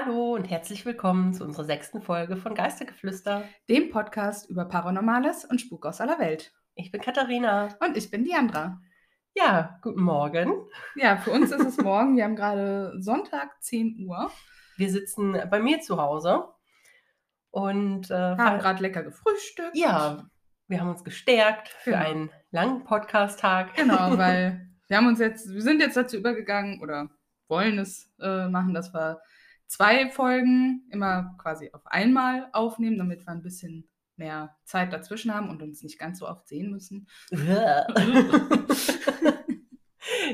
Hallo und herzlich willkommen zu unserer sechsten Folge von Geistergeflüster. dem Podcast über Paranormales und Spuk aus aller Welt. Ich bin Katharina. Und ich bin Diandra. Ja, guten Morgen. Ja, für uns ist es morgen. Wir haben gerade Sonntag, 10 Uhr. Wir sitzen bei mir zu Hause und äh, Haben gerade lecker gefrühstückt. ja, wir haben uns gestärkt für Genau. einen langen Podcast-Tag. Genau, weil wir haben uns jetzt, wir sind jetzt dazu übergegangen oder wollen es äh, machen, dass wir zwei Folgen immer quasi auf einmal aufnehmen, damit wir ein bisschen mehr Zeit dazwischen haben und uns nicht ganz so oft sehen müssen.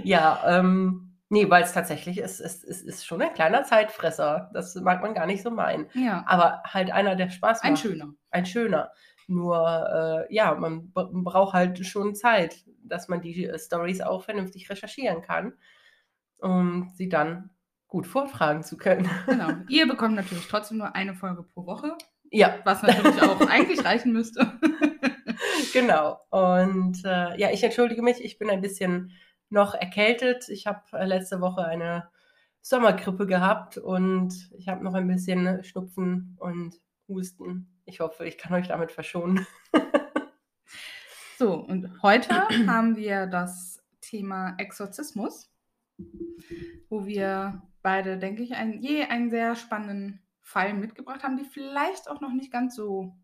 ja, ähm, nee, weil es tatsächlich ist, es, es ist schon ein kleiner Zeitfresser. Das mag man gar nicht so meinen. Ja, Aber halt einer, der Spaß macht. ein schöner. ein schöner. Nur, äh, ja, man braucht halt schon Zeit, dass man die äh, Stories auch vernünftig recherchieren kann, um sie dann gut vortragen zu können. Genau. Ihr bekommt natürlich trotzdem nur eine Folge pro Woche, ja, was natürlich auch eigentlich reichen müsste. genau. Und äh, ja, ich entschuldige mich, ich bin ein bisschen noch erkältet. Ich habe äh, letzte Woche eine Sommergrippe gehabt und ich habe noch ein bisschen Schnupfen und Husten. Ich hoffe, ich kann euch damit verschonen. So, und heute haben wir das Thema Exorzismus, wo wir beide, denke ich, ein, je einen sehr spannenden Fall mitgebracht haben, die vielleicht auch noch nicht ganz so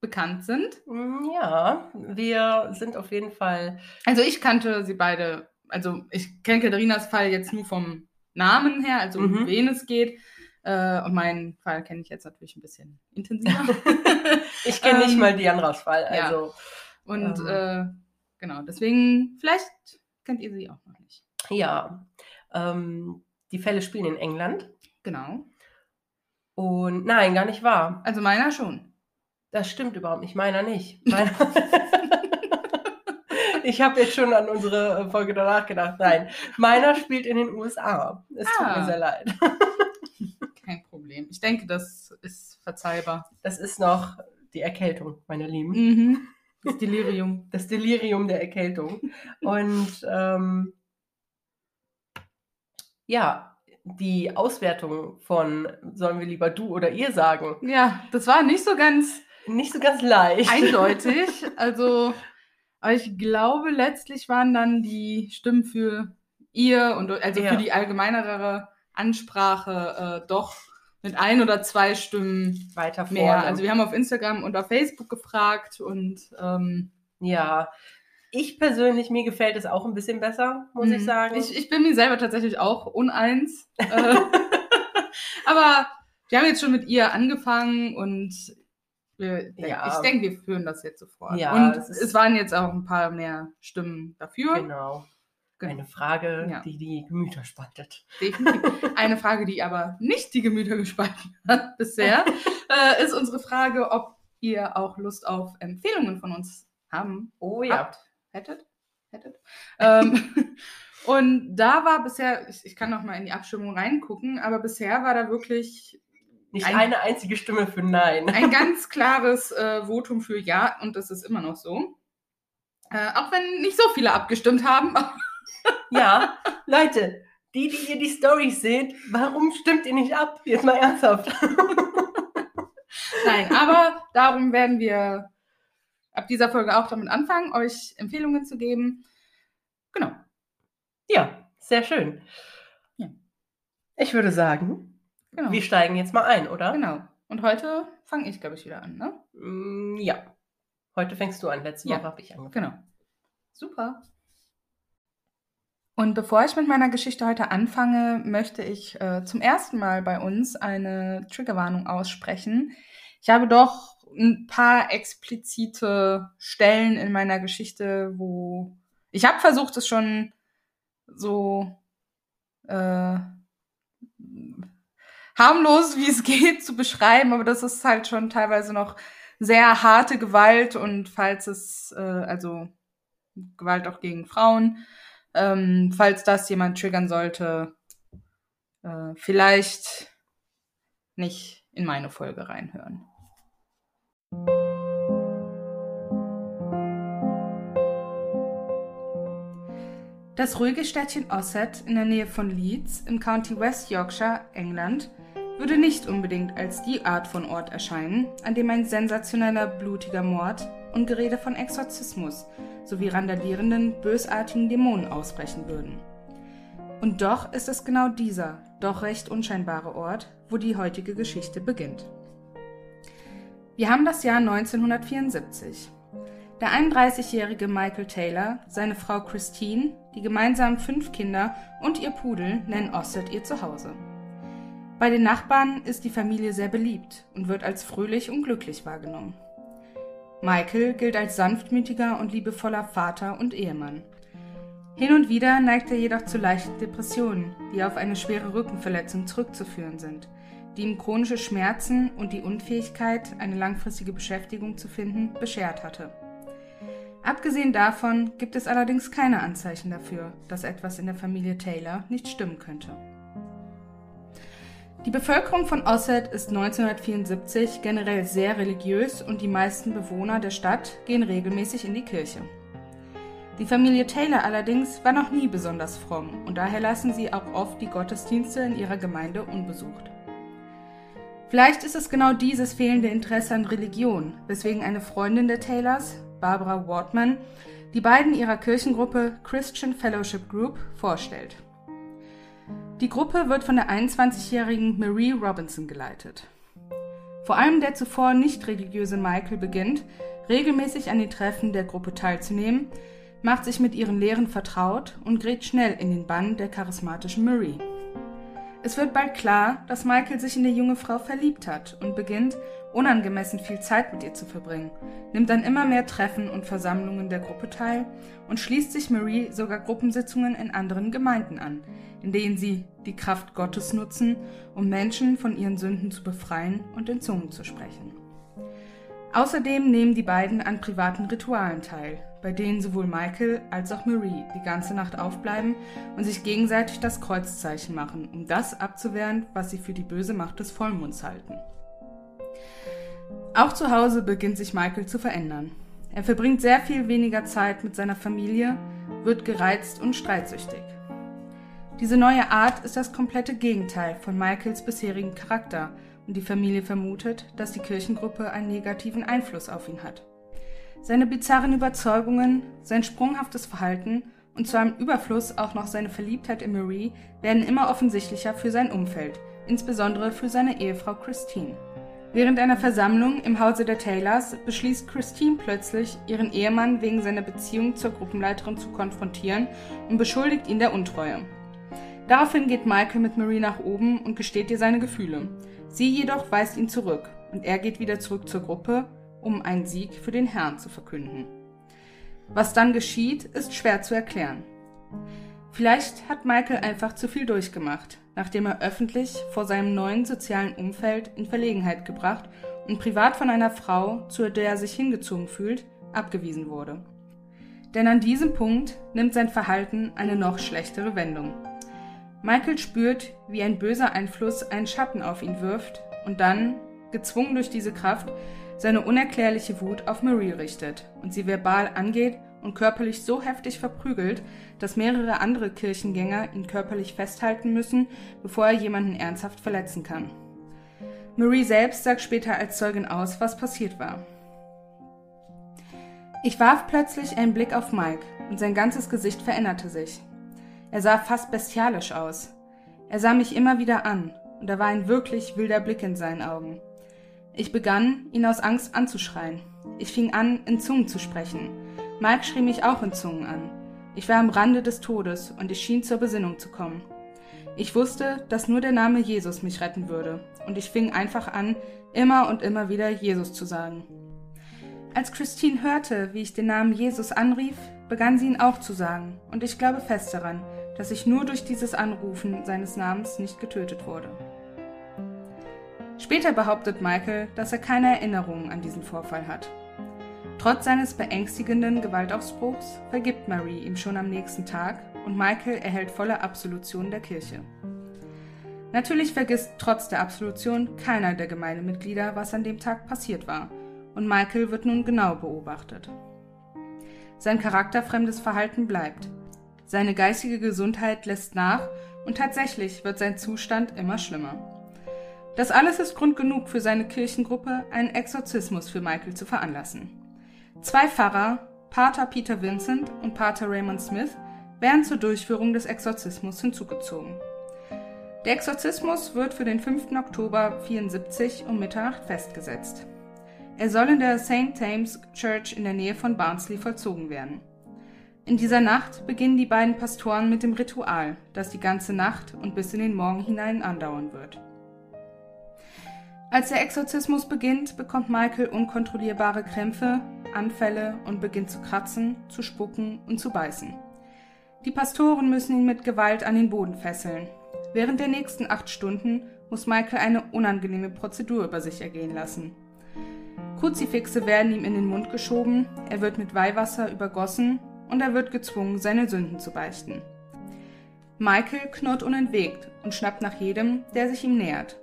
bekannt sind. Mm, Ja, wir sind auf jeden Fall Also ich kannte sie beide, also ich kenne Katharinas Fall jetzt nur vom Namen her, also um Mhm. wen es geht. Äh, und meinen Fall kenne ich jetzt natürlich ein bisschen intensiver. Ich kenne nicht Ähm, mal Diandras Fall, ja. also Und Ähm. äh, genau, deswegen, vielleicht kennt ihr sie auch noch nicht. ja. Ähm, die Fälle spielen in England Genau. und nein, gar nicht wahr. Also meiner schon. Das stimmt überhaupt nicht, meiner nicht. Meiner ich habe jetzt schon an unsere Folge danach gedacht. Nein, meiner spielt in den USA. Es tut Ah. mir sehr leid. Kein Problem. Ich denke, das ist verzeihbar. Das ist noch die Erkältung, meine Lieben. Mhm. Das Delirium. Das Delirium der Erkältung. Und ähm, ja, die Auswertung von sollen wir lieber du oder ihr sagen, Ja, das war nicht so ganz nicht so ganz leicht. eindeutig. Also, aber ich glaube, letztlich waren dann die Stimmen für ihr und also Ja. für die allgemeinere Ansprache äh, doch mit ein oder zwei Stimmen weiter vorne. mehr. Also wir haben auf Instagram und auf Facebook gefragt und ähm, ja, ich persönlich, mir gefällt es auch ein bisschen besser, muss ich Mhm. sagen. Ich, ich bin mir selber tatsächlich auch uneins. äh, aber wir haben jetzt schon mit ihr angefangen und wir, Ja. ich denke, wir führen das jetzt sofort. Ja, und es waren jetzt auch ein paar mehr Stimmen dafür. genau. Genau. Eine Frage, Ja. die die Gemüter spaltet. Definitiv. Eine Frage, die aber nicht die Gemüter gespalten hat bisher, äh, ist unsere Frage, ob ihr auch Lust auf Empfehlungen von uns haben Oh habt, hättet, hättet. Ähm, und da war bisher, ich, ich kann noch mal in die Abstimmung reingucken, aber bisher war da wirklich Nicht Ein- eine einzige Stimme für Nein. ein ganz klares äh, Votum für Ja und das ist immer noch so. Äh, auch wenn nicht so viele abgestimmt haben. Ja, Leute, die, die ihr die Storys seht, warum stimmt ihr nicht ab? Jetzt mal ernsthaft. Nein, aber darum werden wir ab dieser Folge auch damit anfangen, euch Empfehlungen zu geben. Genau. Ja, sehr schön. Ja. Ich würde sagen, Genau. wir steigen jetzt mal ein, oder? genau. Und heute fange ich, glaube ich, wieder an, ne? Mm, Ja. Heute fängst du an. Letzte Ja. Woche habe ich angefangen. Genau. Super. Und bevor ich mit meiner Geschichte heute anfange, möchte ich äh, zum ersten Mal bei uns eine Triggerwarnung aussprechen. Ich habe doch ein paar explizite Stellen in meiner Geschichte, wo ich habe versucht, es schon so äh, harmlos, wie es geht, zu beschreiben, aber das ist halt schon teilweise noch sehr harte Gewalt und falls es, äh, also Gewalt auch gegen Frauen, ähm, falls das jemand triggern sollte, äh, vielleicht nicht in meine Folge reinhören. Das ruhige Städtchen Ossett in der Nähe von Leeds im County West Yorkshire, England, würde nicht unbedingt als die Art von Ort erscheinen, an dem ein sensationeller, blutiger Mord und Gerede von Exorzismus sowie randalierenden, bösartigen Dämonen ausbrechen würden. Und doch ist es genau dieser, doch recht unscheinbare Ort, wo die heutige Geschichte beginnt. Wir haben das Jahr 1974. Der 31-jährige Michael Taylor, seine Frau Christine, die gemeinsamen fünf Kinder und ihr Pudel nennen Ossett ihr Zuhause. Bei den Nachbarn ist die Familie sehr beliebt und wird als fröhlich und glücklich wahrgenommen. Michael gilt als sanftmütiger und liebevoller Vater und Ehemann. Hin und wieder neigt er jedoch zu leichten Depressionen, die auf eine schwere Rückenverletzung zurückzuführen sind, die ihm chronische Schmerzen und die Unfähigkeit, eine langfristige Beschäftigung zu finden, beschert hatte. Abgesehen davon gibt es allerdings keine Anzeichen dafür, dass etwas in der Familie Taylor nicht stimmen könnte. Die Bevölkerung von Ossett ist 1974 generell sehr religiös und die meisten Bewohner der Stadt gehen regelmäßig in die Kirche. Die Familie Taylor allerdings war noch nie besonders fromm und daher lassen sie auch oft die Gottesdienste in ihrer Gemeinde unbesucht. Vielleicht ist es genau dieses fehlende Interesse an Religion, weswegen eine Freundin der Taylors, Barbara Wortman, die beiden ihrer Kirchengruppe Christian Fellowship Group vorstellt. Die Gruppe wird von der 21-jährigen Marie Robinson geleitet. Vor allem der zuvor nicht religiöse Michael beginnt, regelmäßig an den Treffen der Gruppe teilzunehmen, macht sich mit ihren Lehren vertraut und gerät schnell in den Bann der charismatischen Marie. Es wird bald klar, dass Michael sich in die junge Frau verliebt hat und beginnt, unangemessen viel Zeit mit ihr zu verbringen, nimmt an immer mehr Treffen und Versammlungen der Gruppe teil und schließt sich Marie sogar Gruppensitzungen in anderen Gemeinden an, in denen sie die Kraft Gottes nutzen, um Menschen von ihren Sünden zu befreien und in Zungen zu sprechen. Außerdem nehmen die beiden an privaten Ritualen teil, bei denen sowohl Michael als auch Marie die ganze Nacht aufbleiben und sich gegenseitig das Kreuzzeichen machen, um das abzuwehren, was sie für die böse Macht des Vollmonds halten. Auch zu Hause beginnt sich Michael zu verändern. Er verbringt sehr viel weniger Zeit mit seiner Familie, wird gereizt und streitsüchtig. Diese neue Art ist das komplette Gegenteil von Michaels bisherigen Charakter und die Familie vermutet, dass die Kirchengruppe einen negativen Einfluss auf ihn hat. Seine bizarren Überzeugungen, sein sprunghaftes Verhalten und zu einem Überfluss auch noch seine Verliebtheit in Marie werden immer offensichtlicher für sein Umfeld, insbesondere für seine Ehefrau Christine. Während einer Versammlung im Hause der Taylors beschließt Christine plötzlich, ihren Ehemann wegen seiner Beziehung zur Gruppenleiterin zu konfrontieren und beschuldigt ihn der Untreue. Daraufhin geht Michael mit Marie nach oben und gesteht ihr seine Gefühle. Sie jedoch weist ihn zurück und er geht wieder zurück zur Gruppe, um einen Sieg für den Herrn zu verkünden. Was dann geschieht, ist schwer zu erklären. Vielleicht hat Michael einfach zu viel durchgemacht, nachdem er öffentlich vor seinem neuen sozialen Umfeld in Verlegenheit gebracht und privat von einer Frau, zu der er sich hingezogen fühlt, abgewiesen wurde. Denn an diesem Punkt nimmt sein Verhalten eine noch schlechtere Wendung. Michael spürt, wie ein böser Einfluss einen Schatten auf ihn wirft und dann, gezwungen durch diese Kraft, seine unerklärliche Wut auf Marie richtet und sie verbal angeht und körperlich so heftig verprügelt, dass mehrere andere Kirchengänger ihn körperlich festhalten müssen, bevor er jemanden ernsthaft verletzen kann. Marie selbst sagt später als Zeugin aus, was passiert war. Ich warf plötzlich einen Blick auf Mike und sein ganzes Gesicht veränderte sich. Er sah fast bestialisch aus. Er sah mich immer wieder an und da war ein wirklich wilder Blick in seinen Augen. Ich begann, ihn aus Angst anzuschreien. Ich fing an, in Zungen zu sprechen. Mike schrie mich auch in Zungen an. Ich war am Rande des Todes und ich schien zur Besinnung zu kommen. Ich wusste, dass nur der Name Jesus mich retten würde, und ich fing einfach an, immer und immer wieder Jesus zu sagen. Als Christine hörte, wie ich den Namen Jesus anrief, begann sie ihn auch zu sagen, und ich glaube fest daran, dass ich nur durch dieses Anrufen seines Namens nicht getötet wurde. Später behauptet Michael, dass er keine Erinnerungen an diesen Vorfall hat. Trotz seines beängstigenden Gewaltausbruchs vergibt Marie ihm schon am nächsten Tag und Michael erhält volle Absolution der Kirche. Natürlich vergisst trotz der Absolution keiner der Gemeindemitglieder, was an dem Tag passiert war, und Michael wird nun genau beobachtet. Sein charakterfremdes Verhalten bleibt. Seine geistige Gesundheit lässt nach und tatsächlich wird sein Zustand immer schlimmer. Das alles ist Grund genug für seine Kirchengruppe, einen Exorzismus für Michael zu veranlassen. Zwei Pfarrer, Pater Peter Vincent und Pater Raymond Smith, werden zur Durchführung des Exorzismus hinzugezogen. Der Exorzismus wird für den 5. Oktober 74 um Mitternacht festgesetzt. Er soll in der St. James Church in der Nähe von Barnsley vollzogen werden. In dieser Nacht beginnen die beiden Pastoren mit dem Ritual, das die ganze Nacht und bis in den Morgen hinein andauern wird. Als der Exorzismus beginnt, bekommt Michael unkontrollierbare Krämpfe, Anfälle und beginnt zu kratzen, zu spucken und zu beißen. Die Pastoren müssen ihn mit Gewalt an den Boden fesseln, Während der nächsten acht Stunden muss Michael eine unangenehme Prozedur über sich ergehen lassen. Kruzifixe werden ihm in den Mund geschoben, er wird mit Weihwasser übergossen und er wird gezwungen, seine Sünden zu beichten. Michael knurrt unentwegt und schnappt nach jedem, der sich ihm nähert.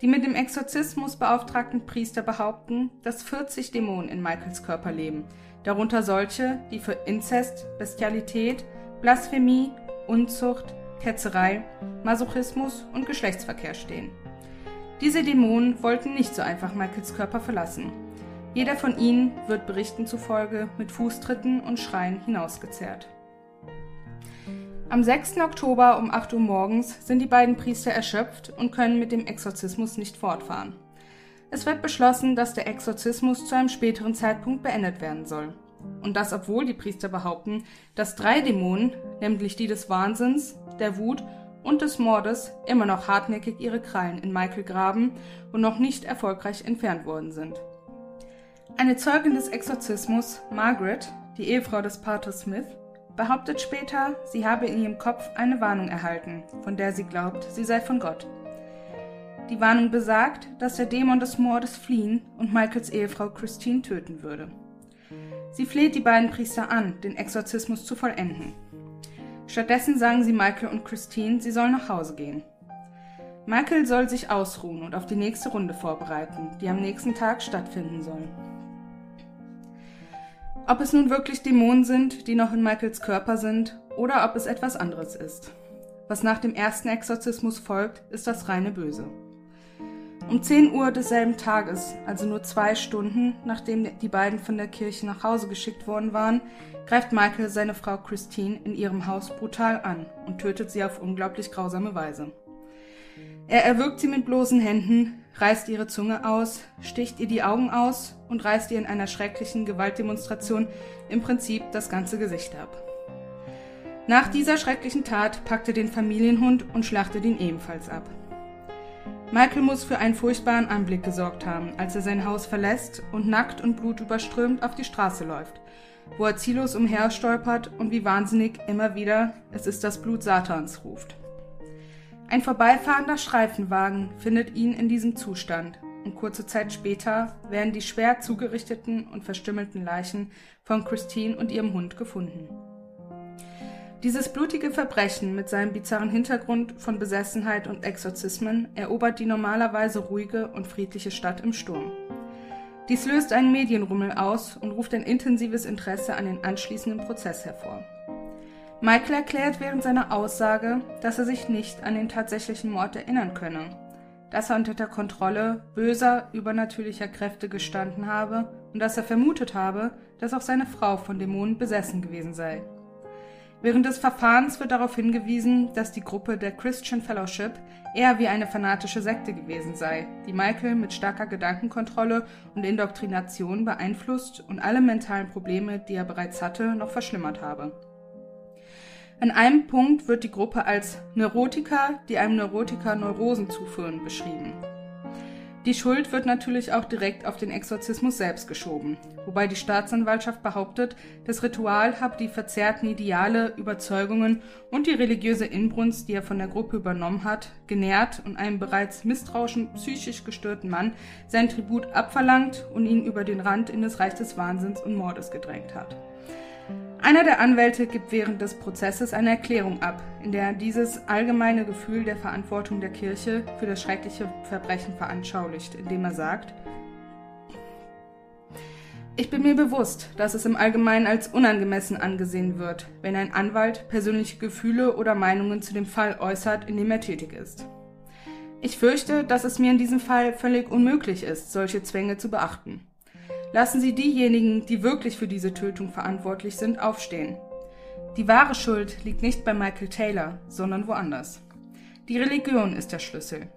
Die mit dem Exorzismus beauftragten Priester behaupten, dass 40 Dämonen in Michaels Körper leben, darunter solche, die für Inzest, Bestialität, Blasphemie, Unzucht, Ketzerei, Masochismus und Geschlechtsverkehr stehen. Diese Dämonen wollten nicht so einfach Michaels Körper verlassen. Jeder von ihnen wird Berichten zufolge mit Fußtritten und Schreien hinausgezerrt. Am 6. Oktober um 8 Uhr morgens sind die beiden Priester erschöpft und können mit dem Exorzismus nicht fortfahren. Es wird beschlossen, dass der Exorzismus zu einem späteren Zeitpunkt beendet werden soll. Und das obwohl die Priester behaupten, dass drei Dämonen, nämlich die des Wahnsinns, der Wut und des Mordes immer noch hartnäckig ihre Krallen in Michael graben und noch nicht erfolgreich entfernt worden sind. Eine Zeugin des Exorzismus, Margaret, die Ehefrau des Paters Smith, behauptet später, sie habe in ihrem Kopf eine Warnung erhalten, von der sie glaubt, sie sei von Gott. Die Warnung besagt, dass der Dämon des Mordes fliehen und Michaels Ehefrau Christine töten würde. Sie fleht die beiden Priester an, den Exorzismus zu vollenden. Stattdessen sagen sie Michael und Christine, sie sollen nach Hause gehen. Michael soll sich ausruhen und auf die nächste Runde vorbereiten, die am nächsten Tag stattfinden soll. Ob es nun wirklich Dämonen sind, die noch in Michaels Körper sind, oder ob es etwas anderes ist. Was nach dem ersten Exorzismus folgt, ist das reine Böse. Um 10 Uhr desselben Tages, also nur zwei Stunden nachdem die beiden von der Kirche nach Hause geschickt worden waren, greift Michael seine Frau Christine in ihrem Haus brutal an und tötet sie auf unglaublich grausame Weise. Er erwürgt sie mit bloßen Händen, reißt ihre Zunge aus, sticht ihr die Augen aus und reißt ihr in einer schrecklichen Gewaltdemonstration im Prinzip das ganze Gesicht ab. Nach dieser schrecklichen Tat packt er den Familienhund und schlachtet ihn ebenfalls ab. Michael muss für einen furchtbaren Anblick gesorgt haben, als er sein Haus verlässt und nackt und blutüberströmt auf die Straße läuft, wo er ziellos umherstolpert und wie wahnsinnig immer wieder Es ist das Blut Satans ruft. Ein vorbeifahrender Streifenwagen findet ihn in diesem Zustand und kurze Zeit später werden die schwer zugerichteten und verstümmelten Leichen von Christine und ihrem Hund gefunden. Dieses blutige Verbrechen mit seinem bizarren Hintergrund von Besessenheit und Exorzismen erobert die normalerweise ruhige und friedliche Stadt im Sturm. Dies löst einen Medienrummel aus und ruft ein intensives Interesse an den anschließenden Prozess hervor. Michael erklärt während seiner Aussage, dass er sich nicht an den tatsächlichen Mord erinnern könne, dass er unter der Kontrolle böser, übernatürlicher Kräfte gestanden habe und dass er vermutet habe, dass auch seine Frau von Dämonen besessen gewesen sei. Während des Verfahrens wird darauf hingewiesen, dass die Gruppe der Christian Fellowship eher wie eine fanatische Sekte gewesen sei, die Michael mit starker Gedankenkontrolle und Indoktrination beeinflusst und alle mentalen Probleme, die er bereits hatte, noch verschlimmert habe. An einem Punkt wird die Gruppe als Neurotiker, die einem Neurotiker Neurosen zuführen, beschrieben. Die Schuld wird natürlich auch direkt auf den Exorzismus selbst geschoben, wobei die Staatsanwaltschaft behauptet, das Ritual habe die verzerrten Ideale, Überzeugungen und die religiöse Inbrunst, die er von der Gruppe übernommen hat, genährt und einem bereits misstrauischen, psychisch gestörten Mann sein Tribut abverlangt und ihn über den Rand in das Reich des Wahnsinns und Mordes gedrängt hat. Einer der Anwälte gibt während des Prozesses eine Erklärung ab, in der er dieses allgemeine Gefühl der Verantwortung der Kirche für das schreckliche Verbrechen veranschaulicht, indem er sagt, ich bin mir bewusst, dass es im Allgemeinen als unangemessen angesehen wird, wenn ein Anwalt persönliche Gefühle oder Meinungen zu dem Fall äußert, in dem er tätig ist. Ich fürchte, dass es mir in diesem Fall völlig unmöglich ist, solche Zwänge zu beachten. Lassen Sie diejenigen, die wirklich für diese Tötung verantwortlich sind, aufstehen. Die wahre Schuld liegt nicht bei Michael Taylor, sondern woanders. Die Religion ist der Schlüssel.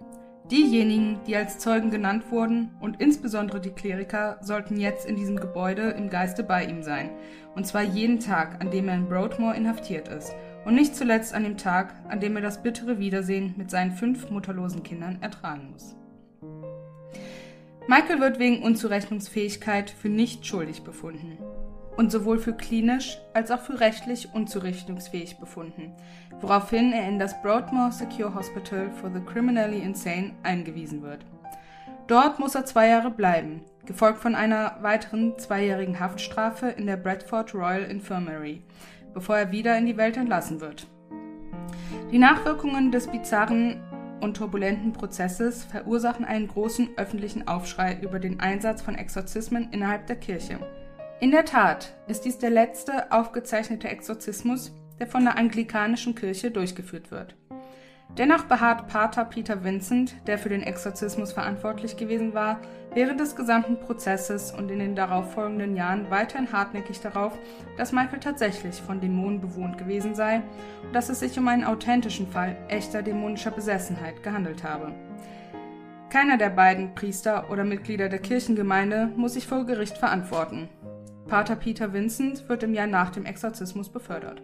Diejenigen, die als Zeugen genannt wurden, und insbesondere die Kleriker, sollten jetzt in diesem Gebäude im Geiste bei ihm sein, und zwar jeden Tag, an dem er in Broadmoor inhaftiert ist, und nicht zuletzt an dem Tag, an dem er das bittere Wiedersehen mit seinen fünf mutterlosen Kindern ertragen muss. Michael wird wegen Unzurechnungsfähigkeit für nicht schuldig befunden und sowohl für klinisch als auch für rechtlich unzurechnungsfähig befunden, woraufhin er in das Broadmoor Secure Hospital for the Criminally Insane eingewiesen wird. Dort muss er zwei Jahre bleiben, gefolgt von einer weiteren zweijährigen Haftstrafe in der Bradford Royal Infirmary, bevor er wieder in die Welt entlassen wird. Die Nachwirkungen des bizarren und turbulenten Prozesses verursachen einen großen öffentlichen Aufschrei über den Einsatz von Exorzismen innerhalb der Kirche. In der Tat ist dies der letzte aufgezeichnete Exorzismus, der von der anglikanischen Kirche durchgeführt wird. Dennoch beharrt Pater Peter Vincent, der für den Exorzismus verantwortlich gewesen war, während des gesamten Prozesses und in den darauffolgenden Jahren weiterhin hartnäckig darauf, dass Michael tatsächlich von Dämonen bewohnt gewesen sei und dass es sich um einen authentischen Fall echter dämonischer Besessenheit gehandelt habe. Keiner der beiden Priester oder Mitglieder der Kirchengemeinde muss sich vor Gericht verantworten. Pater Peter Vincent wird im Jahr nach dem Exorzismus befördert.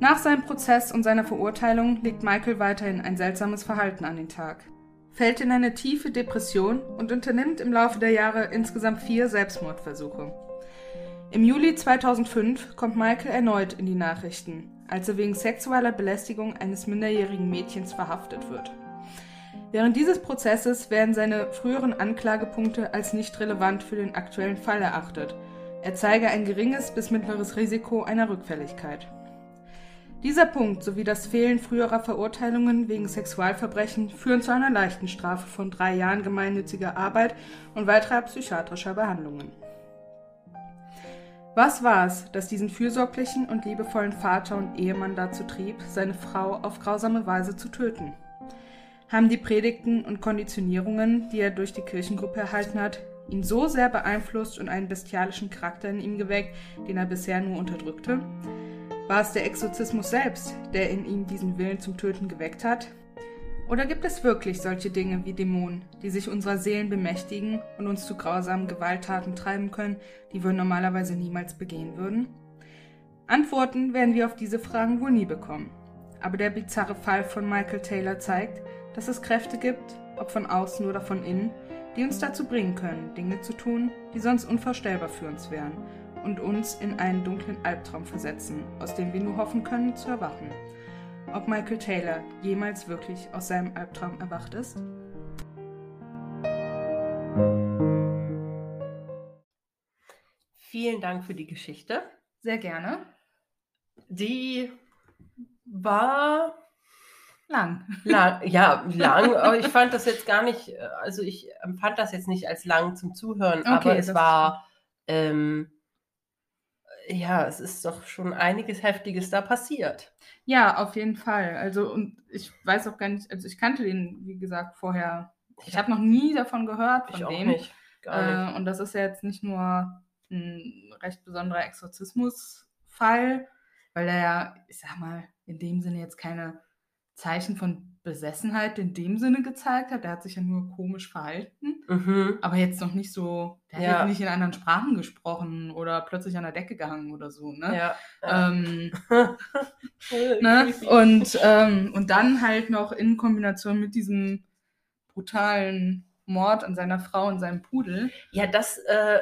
Nach seinem Prozess und seiner Verurteilung legt Michael weiterhin ein seltsames Verhalten an den Tag, fällt in eine tiefe Depression und unternimmt im Laufe der Jahre insgesamt vier Selbstmordversuche. Im Juli 2005 kommt Michael erneut in die Nachrichten, als er wegen sexueller Belästigung eines minderjährigen Mädchens verhaftet wird. Während dieses Prozesses werden seine früheren Anklagepunkte als nicht relevant für den aktuellen Fall erachtet. Er zeige ein geringes bis mittleres Risiko einer Rückfälligkeit. Dieser Punkt sowie das Fehlen früherer Verurteilungen wegen Sexualverbrechen führen zu einer leichten Strafe von drei Jahren gemeinnütziger Arbeit und weiterer psychiatrischer Behandlungen. Was war es, das diesen fürsorglichen und liebevollen Vater und Ehemann dazu trieb, seine Frau auf grausame Weise zu töten? haben die Predigten und Konditionierungen, die er durch die Kirchengruppe erhalten hat, ihn so sehr beeinflusst und einen bestialischen Charakter in ihm geweckt, den er bisher nur unterdrückte? War es der Exorzismus selbst, der in ihm diesen Willen zum Töten geweckt hat? Oder gibt es wirklich solche Dinge wie Dämonen, die sich unserer Seelen bemächtigen und uns zu grausamen Gewalttaten treiben können, die wir normalerweise niemals begehen würden? Antworten werden wir auf diese Fragen wohl nie bekommen. Aber der bizarre Fall von Michael Taylor zeigt, dass es Kräfte gibt, ob von außen oder von innen, die uns dazu bringen können, Dinge zu tun, die sonst unvorstellbar für uns wären und uns in einen dunklen Albtraum versetzen, aus dem wir nur hoffen können zu erwachen. Ob Michael Taylor jemals wirklich aus seinem Albtraum erwacht ist? Vielen Dank für die Geschichte. Sehr gerne. Die war Lang. lang. Ja, lang. Aber ich fand das jetzt gar nicht, äh, also ich empfand das jetzt nicht als lang zum Zuhören, Okay, aber es war, ähm, ja, es ist doch schon einiges Heftiges da passiert. Ja, auf jeden Fall. Also, und ich weiß auch gar nicht, also ich kannte den, wie gesagt, vorher. Ich habe noch nie davon gehört, von Ich auch dem. nicht. Gar nicht. Äh, und das ist ja jetzt nicht nur ein recht besonderer Exorzismusfall, weil er ja, ich sag mal, in dem Sinne jetzt keine Zeichen von Besessenheit in dem Sinne gezeigt hat. Der hat sich ja nur komisch verhalten, Mhm. aber jetzt noch nicht so, der hat Ja. jetzt nicht in anderen Sprachen gesprochen oder plötzlich an der Decke gehangen oder so, ne? Ja. ja. Ähm, ne? Und, ähm, und dann halt noch in Kombination mit diesem brutalen Mord an seiner Frau und seinem Pudel. Ja, das, äh,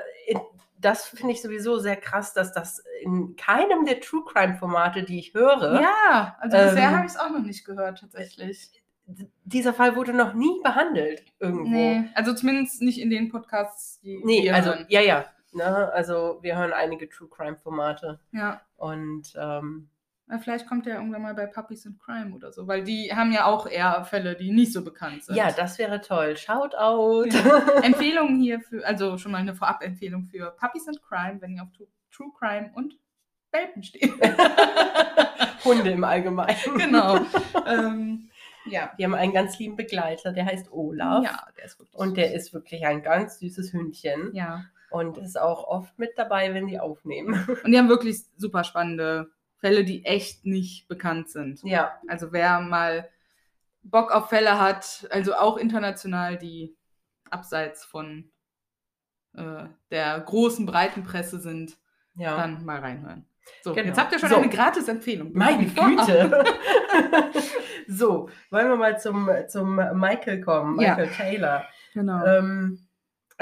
das finde ich sowieso sehr krass, dass das in keinem der True Crime Formate, die ich höre, Ja, also bisher Ähm, habe ich es auch noch nicht gehört, tatsächlich. dieser Fall wurde noch nie behandelt irgendwo. Nee, also zumindest nicht in den Podcasts, die Nee, also hören. ja, ja. Ne? Also wir hören einige True Crime Formate Ja, und ähm, vielleicht kommt er irgendwann mal bei Puppies in Crime oder so, weil die haben ja auch eher Fälle, die nicht so bekannt sind. ja, das wäre toll. Shoutout. Empfehlungen hier für, also schon mal eine Vorab-Empfehlung für Puppies and Crime, wenn ihr auf True, Crime und Welpen steht. Hunde im Allgemeinen. genau. ähm, Ja. Die haben einen ganz lieben Begleiter, der heißt Olaf. Ja, der ist wirklich. Und der ist wirklich ein ganz süßes Hündchen. Ja. Und ist auch oft mit dabei, wenn die aufnehmen. Und die haben wirklich super spannende Fälle, die echt nicht bekannt sind. Ja, Also wer mal Bock auf Fälle hat, also auch international, die abseits von äh, der großen breiten Presse sind, ja. dann mal reinhören. So, Genau. jetzt habt ihr schon So. eine Gratis-Empfehlung. Meine. Güte. so, wollen wir mal zum, zum Michael kommen, Ja. Michael Taylor. Genau. Ähm,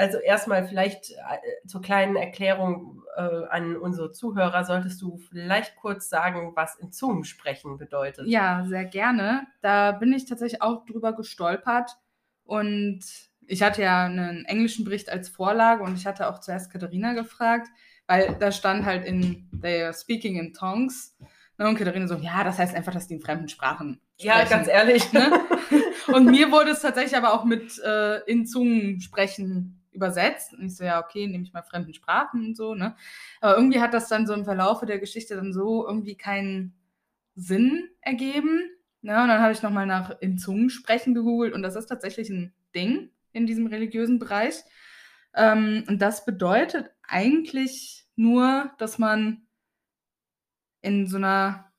also erstmal vielleicht äh, zur kleinen Erklärung äh, an unsere Zuhörer, solltest du vielleicht kurz sagen, was in Zungen sprechen bedeutet. Ja, sehr gerne. Da bin ich tatsächlich auch drüber gestolpert. Und ich hatte ja einen englischen Bericht als Vorlage und ich hatte auch zuerst Katharina gefragt, weil da stand halt in They are speaking in tongues. Ne, Und Katharina so, ja, das heißt einfach, dass die in fremden Sprachen Ja, sprechen. ganz ehrlich. Ne? Und mir wurde es tatsächlich aber auch mit äh, in Zungen sprechen übersetzt. Und ich so, ja, okay, nehme ich mal fremden Sprachen und so, ne? Aber irgendwie hat das dann so im Verlaufe der Geschichte dann so irgendwie keinen Sinn ergeben. Ne? Und dann habe ich nochmal nach in Zungen sprechen gegoogelt und das ist tatsächlich ein Ding in diesem religiösen Bereich. Ähm, und das bedeutet eigentlich nur, dass man in so einer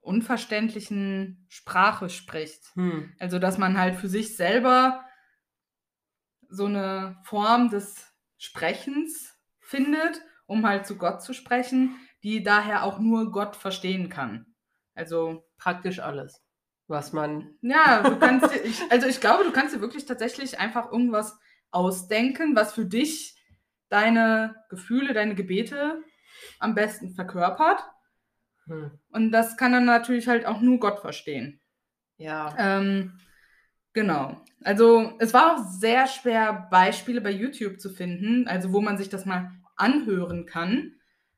unverständlichen Sprache spricht. Hm. Also, dass man halt für sich selber so eine Form des Sprechens findet, um halt zu Gott zu sprechen, die daher auch nur Gott verstehen kann. Also, Praktisch alles, was man. ja, du kannst dir, ich, also ich glaube, du kannst dir wirklich tatsächlich einfach irgendwas ausdenken, was für dich deine Gefühle, deine Gebete am besten verkörpert. Hm. Und das kann dann natürlich halt auch nur Gott verstehen. Ja. Ähm, genau. Also es war auch sehr schwer, Beispiele bei YouTube zu finden, also wo man sich das mal anhören kann.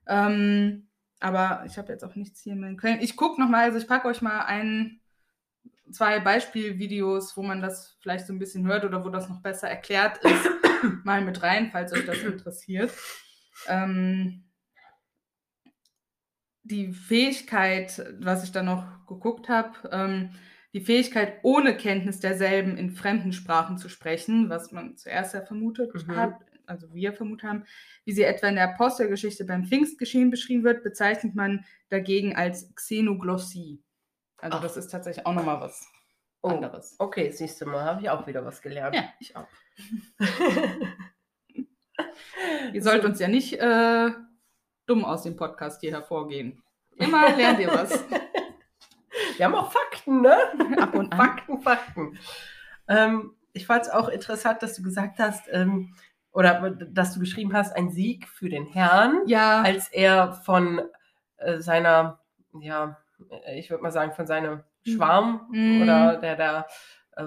Ähm, aber ich habe jetzt auch nichts hier in meinen Quellen. Ich gucke nochmal, also ich packe euch mal ein, zwei Beispielvideos, wo man das vielleicht so ein bisschen hört oder wo das noch besser erklärt ist, mal mit rein, falls euch das interessiert. Ähm, die Fähigkeit, was ich da noch geguckt habe, ähm, die Fähigkeit, ohne Kenntnis derselben in fremden Sprachen zu sprechen, was man zuerst ja vermutet Mhm. hat, also wir vermutet haben, wie sie etwa in der Apostelgeschichte beim Pfingstgeschehen beschrieben wird, bezeichnet man dagegen als Xenoglossie. Also Ach. das ist tatsächlich auch nochmal was Oh, anderes. okay, siehst du mal, habe ich auch wieder was gelernt. Ja, ich auch. Ihr sollt uns ja nicht äh, dumm aus dem Podcast hier hervorgehen. Immer lernt ihr was. Wir haben auch Fakten, ne? Ab und an. Fakten, Fakten. Ähm, ich fand es auch interessant, dass du gesagt hast, ähm, oder dass du geschrieben hast, ein Sieg für den Herrn, Ja, als er von äh, seiner, ja, ich würde mal sagen, von seinem Schwarm Mhm. oder der, der äh,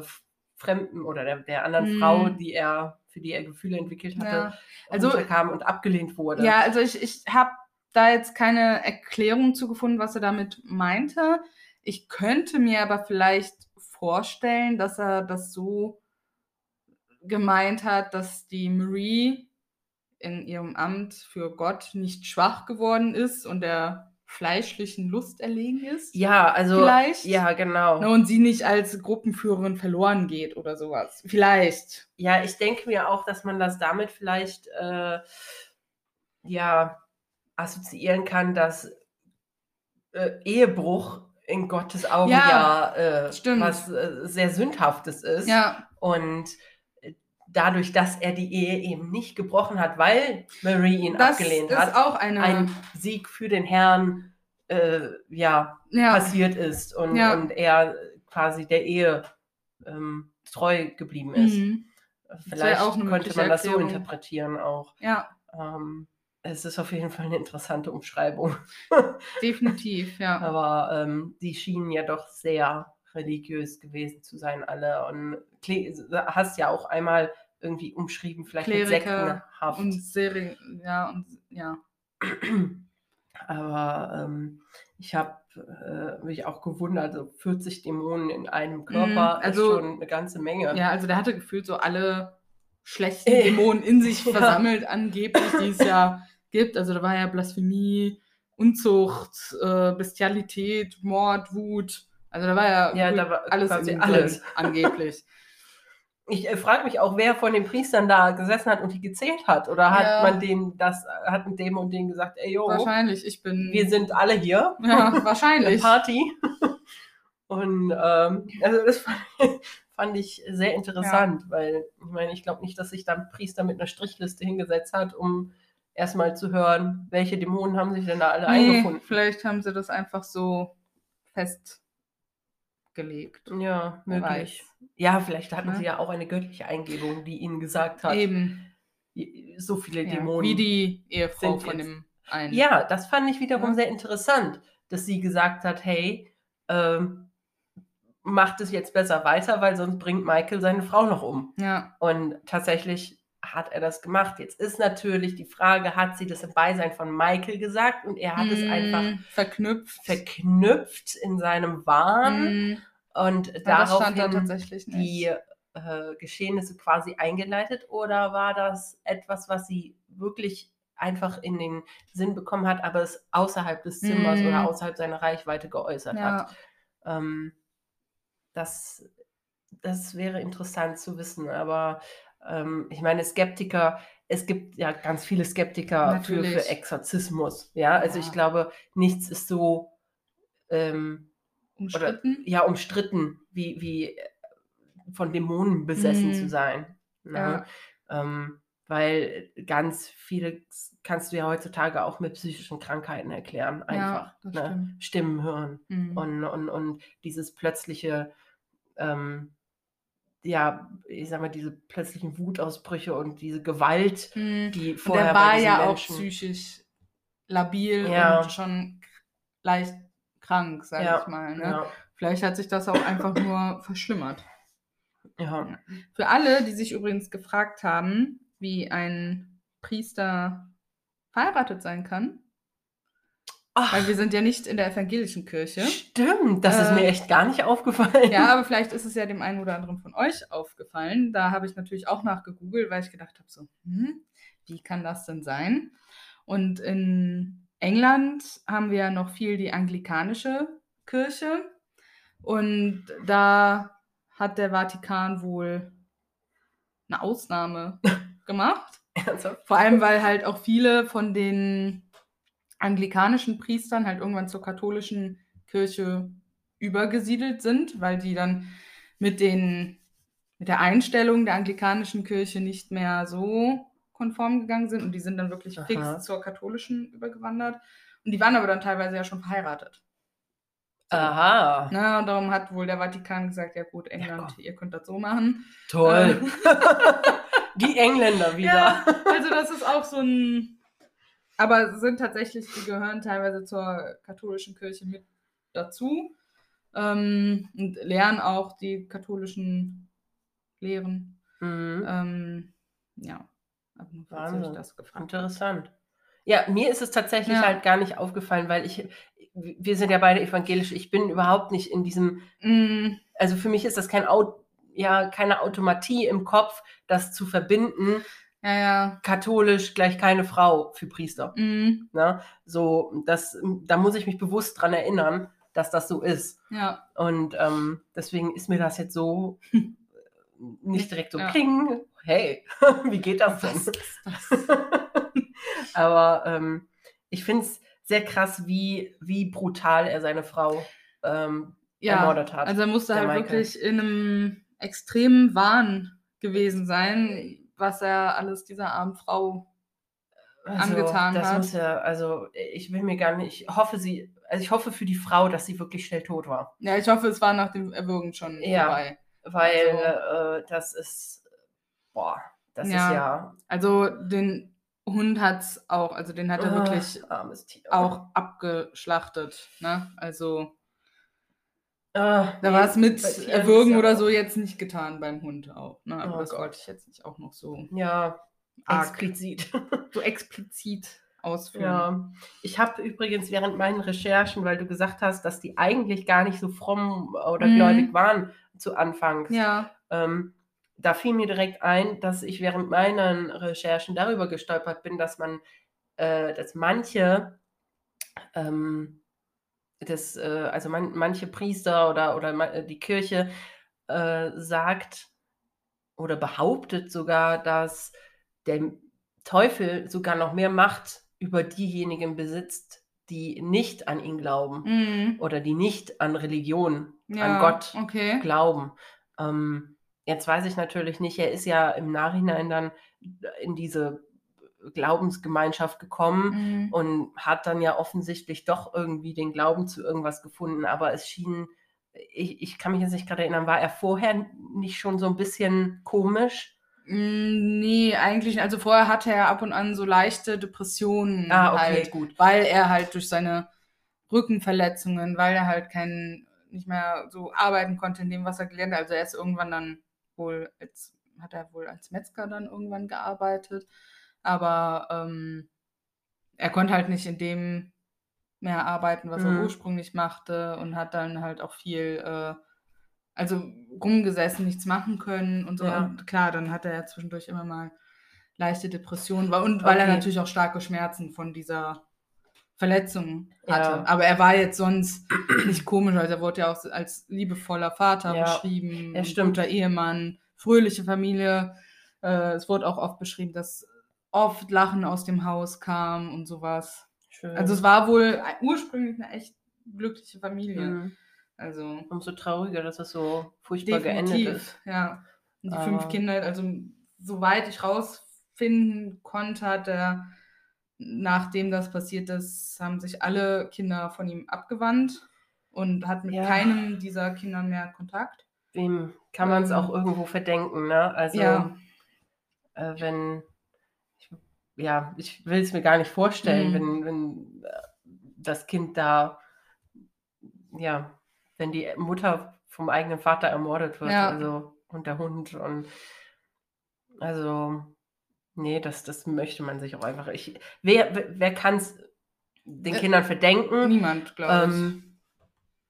Fremden oder der, der anderen Mhm. Frau, die er, für die er Gefühle entwickelt hatte, ja. Also- also kam und abgelehnt wurde. Ja, also ich, ich habe da jetzt keine Erklärung zu gefunden, was er damit meinte. Ich könnte mir aber vielleicht vorstellen, dass er das so gemeint hat, dass die Marie in ihrem Amt für Gott nicht schwach geworden ist und der fleischlichen Lust erlegen ist. Ja, also Vielleicht? ja, genau. Ne, Und sie nicht als Gruppenführerin verloren geht oder sowas. Vielleicht. Ja, ich denke mir auch, dass man das damit vielleicht äh, ja assoziieren kann, dass äh, Ehebruch in Gottes Augen Ja, ja, äh, was äh, sehr sündhaftes ist. Ja, Und äh, dadurch, dass er die Ehe eben nicht gebrochen hat, weil Marie ihn das abgelehnt ist hat, auch eine. ein Sieg für den Herrn äh, ja, ja, passiert ist und, und er quasi der Ehe ähm, treu geblieben ist. Mhm. Vielleicht könnte man das so interpretieren auch. ja, Ähm, es ist auf jeden Fall eine interessante Umschreibung. definitiv, ja. Aber ähm, die schienen ja doch sehr religiös gewesen zu sein, alle. Und hast ja auch einmal irgendwie umschrieben, vielleicht mit Kleriker Sektenhaft. Und Serie, ja, und ja. Aber ähm, ich habe äh, mich auch gewundert, so 40 Dämonen in einem Körper Mhm, also- ist schon eine ganze Menge. Ja, also der hatte gefühlt so alle schlechten Dämonen in sich versammelt, angeblich, die es ja gibt. Also da war ja Blasphemie, Unzucht, äh, Bestialität, Mord, Wut. Also da war ja, Ja, da war alles alles. angeblich. Ich äh, frage mich auch, wer von den Priestern da gesessen hat und die gezählt hat. Oder hat Ja. man denen das, hat mit dem und denen gesagt, ey yo, Wahrscheinlich, ich bin. wir sind alle hier. ja, wahrscheinlich. Party. Und ähm, also das fand, fand ich sehr interessant, weil ich meine, ich glaube nicht, dass sich da ein Priester mit einer Strichliste hingesetzt hat, um erstmal zu hören, welche Dämonen haben sich denn da alle Nee, eingefunden. vielleicht haben sie das einfach so festgelegt. Ja, möglich. weiß. Ja, vielleicht hatten Ne? sie ja auch eine göttliche Eingebung, die ihnen gesagt hat, Eben. so viele Ja, Dämonen. wie die Ehefrau von jetzt- dem einen. Ja, das fand ich wiederum Ja. sehr interessant, dass sie gesagt hat, hey, ähm, macht es jetzt besser weiter, weil sonst bringt Michael seine Frau noch um. Ja. Und tatsächlich hat er das gemacht. Jetzt ist natürlich die Frage, hat sie das im Beisein von Michael gesagt und er hat es Mm, einfach verknüpft. verknüpft in seinem Wahn Mm, und ja, daraufhin die äh, Geschehnisse quasi eingeleitet oder war das etwas, was sie wirklich einfach in den Sinn bekommen hat, aber es außerhalb des Zimmers Mm. oder außerhalb seiner Reichweite geäußert hat? ja. Ähm, das, das wäre interessant zu wissen, aber ähm, ich meine, Skeptiker, es gibt ja ganz viele Skeptiker für, für Exorzismus. Ja, also Ja. ich glaube, nichts ist so ähm, Umstritten. ja, umstritten, wie, wie von Dämonen besessen Mhm. zu sein. Ne? Ähm, weil ganz viele kannst du ja heutzutage auch mit psychischen Krankheiten erklären, einfach. das ne? Stimmen hören Mm. und, und, und dieses plötzliche, ähm, ja, ich sag mal, diese plötzlichen Wutausbrüche und diese Gewalt, Mm. die Und vorher der bei war ja auch Menschen, psychisch labil Ja. und schon leicht krank, sag Ja, ich mal. Ne? ja, Vielleicht hat sich das auch einfach nur verschlimmert. ja. Für alle, die sich übrigens gefragt haben, wie ein Priester verheiratet sein kann, Ach, weil wir sind ja nicht in der evangelischen Kirche. stimmt, das ist Äh, mir echt gar nicht aufgefallen. Ja, aber vielleicht ist es ja dem einen oder anderen von euch aufgefallen. Da habe ich natürlich auch nachgegoogelt, weil ich gedacht habe, so, hm, wie kann das denn sein? Und in England haben wir ja noch viel die anglikanische Kirche. Und da hat der Vatikan wohl eine Ausnahme gemacht. Ernsthaft? Vor allem, weil halt auch viele von den anglikanischen Priestern halt irgendwann zur katholischen Kirche übergesiedelt sind, weil die dann mit den mit der Einstellung der anglikanischen Kirche nicht mehr so konform gegangen sind und die sind dann wirklich Aha. fix zur katholischen übergewandert und die waren aber dann teilweise ja schon verheiratet. Aha, Na, und darum hat wohl der Vatikan gesagt, ja gut, England, komm. ihr könnt das so machen. toll. Ähm, Die Engländer wieder. Ja, also das ist auch so ein. Aber sind tatsächlich, die gehören teilweise zur katholischen Kirche mit dazu ähm, und lernen auch die katholischen Lehren. Mhm. Ähm, ja, aber nur falls euch das gefragt. Interessant. Ja, mir ist es tatsächlich Ja. halt gar nicht aufgefallen, weil ich, wir sind ja beide evangelisch, ich bin überhaupt nicht in diesem, Mm, also für mich ist das kein Au ja, keine Automatie im Kopf, das zu verbinden, ja, ja. katholisch gleich keine Frau für Priester. Mm, Ne? So, das, da muss ich mich bewusst dran erinnern, dass das so ist. ja. Und ähm, deswegen ist mir das jetzt so nicht direkt so Ja. pling, hey, wie geht das denn? Was ist das? Aber ähm, ich finde es sehr krass, wie, wie brutal er seine Frau ähm, Ja, ermordet hat. also er musste halt Michael. wirklich in einem extremen Wahn gewesen sein, was er alles dieser armen Frau angetan das hat. Muss ja, also ich will mir gar nicht, ich hoffe sie, also ich hoffe für die Frau, dass sie wirklich schnell tot war. Ja, ich hoffe, es war nach dem Erwürgen schon Ja. vorbei. Weil Also- äh, das ist, boah, das Ja. ist ja Also den Hund hat's auch, also den hat er ah, wirklich auch abgeschlachtet. Ne? Also da nee, war es mit Erwürgen ja oder so jetzt nicht getan beim Hund auch. Ne? Aber Oh das Gott. wollte ich jetzt nicht auch noch so Ja, arg, explizit. so explizit ausführen. Ja, ich habe übrigens während meinen Recherchen, weil du gesagt hast, dass die eigentlich gar nicht so fromm oder Mhm. gläubig waren zu Anfangs, Ja. ähm, da fiel mir direkt ein, dass ich während meinen Recherchen darüber gestolpert bin, dass man, äh, dass manche ähm, das, äh, also man, manche Priester oder, oder die Kirche äh, sagt oder behauptet sogar, dass der Teufel sogar noch mehr Macht über diejenigen besitzt, die nicht an ihn glauben Mhm. oder die nicht an Religion, an Ja, Gott okay. glauben. Ähm, jetzt weiß ich natürlich nicht, er ist ja im Nachhinein dann in diese Glaubensgemeinschaft gekommen Mhm. und hat dann ja offensichtlich doch irgendwie den Glauben zu irgendwas gefunden, aber es schien, ich, ich kann mich jetzt nicht gerade erinnern, war er vorher nicht schon so ein bisschen komisch? Mm, Nee, eigentlich, also vorher hatte er ab und an so leichte Depressionen Ah, okay, halt, gut. weil er halt durch seine Rückenverletzungen, weil er halt kein, nicht mehr so arbeiten konnte in dem, was er gelernt hat. Also er ist irgendwann dann wohl, als, hat er wohl als Metzger dann irgendwann gearbeitet, aber ähm, er konnte halt nicht in dem mehr arbeiten, was Mhm. er ursprünglich machte und hat dann halt auch viel, äh, also rumgesessen, nichts machen können und so. Ja. Und klar, dann hat er ja zwischendurch immer mal leichte Depressionen wa- und weil er Okay. natürlich auch starke Schmerzen von dieser Verletzung hatte. Ja. Aber er war jetzt sonst nicht komisch, also er wurde ja auch als liebevoller Vater Ja. beschrieben, Ja, stimmt. guter Ehemann, fröhliche Familie. Äh, es wurde auch oft beschrieben, dass oft Lachen aus dem Haus kam und sowas. Schön. Also es war wohl ursprünglich eine echt glückliche Familie. Mhm. Also Umso trauriger, dass es so furchtbar geendet ist. definitiv, ja. Und die fünf Aber- Kinder, also soweit ich rausfinden konnte, hat er, nachdem das passiert ist, haben sich alle Kinder von ihm abgewandt und hat mit Ja. keinem dieser Kinder mehr Kontakt. Wem kann man es Ähm, auch irgendwo verdenken, ne? Also, ja, äh, wenn, ja, ich will es mir gar nicht vorstellen, Mhm. wenn, wenn äh, das Kind da, ja, wenn die Mutter vom eigenen Vater ermordet wird, Ja. also und der Hund und also, nee, das, das möchte man sich auch einfach. Ich, wer wer, wer kann es den Äh, Kindern verdenken? niemand, glaube ich.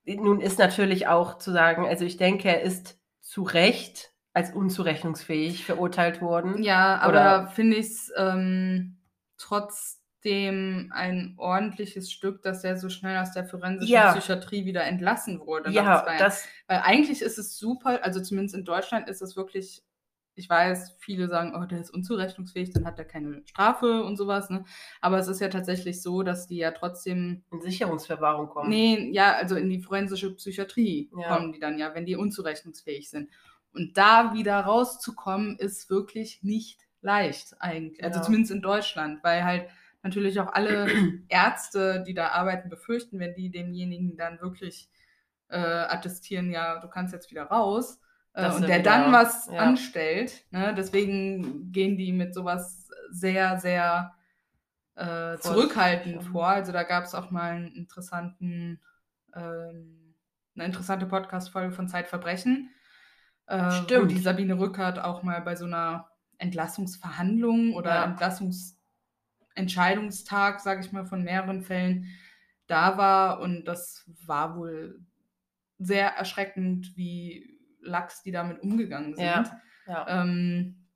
Ähm, nun ist natürlich auch zu sagen, also ich denke, er ist zu Recht als unzurechnungsfähig verurteilt worden. Ja, aber finde ich es ähm, trotzdem ein ordentliches Stück, dass er so schnell aus der forensischen Ja. Psychiatrie wieder entlassen wurde. Ja, das, Weil eigentlich ist es super, also zumindest in Deutschland ist es wirklich, ich weiß, viele sagen, oh, der ist unzurechnungsfähig, dann hat er keine Strafe und sowas, ne? Aber es ist ja tatsächlich so, dass die ja trotzdem, in Sicherungsverwahrung kommen. nee, ja, also in die forensische Psychiatrie Ja. kommen die dann ja, wenn die unzurechnungsfähig sind. Und da wieder rauszukommen, ist wirklich nicht leicht eigentlich. Also Ja. zumindest in Deutschland, weil halt natürlich auch alle Ärzte, die da arbeiten, befürchten, wenn die demjenigen dann wirklich äh, attestieren, ja, du kannst jetzt wieder raus. Äh, und er der wieder- dann was ja. anstellt. Ne? Deswegen gehen die mit sowas sehr, sehr äh, zurückhaltend vor. Also da gab es auch mal einen interessanten, ähm, eine interessante Podcast-Folge von Zeitverbrechen. Äh, Wo Stimmt. die Sabine Rückert auch mal bei so einer Entlassungsverhandlung oder Ja. Entlassungsentscheidungstag, sage ich mal, von mehreren Fällen da war. Und das war wohl sehr erschreckend, wie lax die damit umgegangen sind. Ja. Ja. Ähm,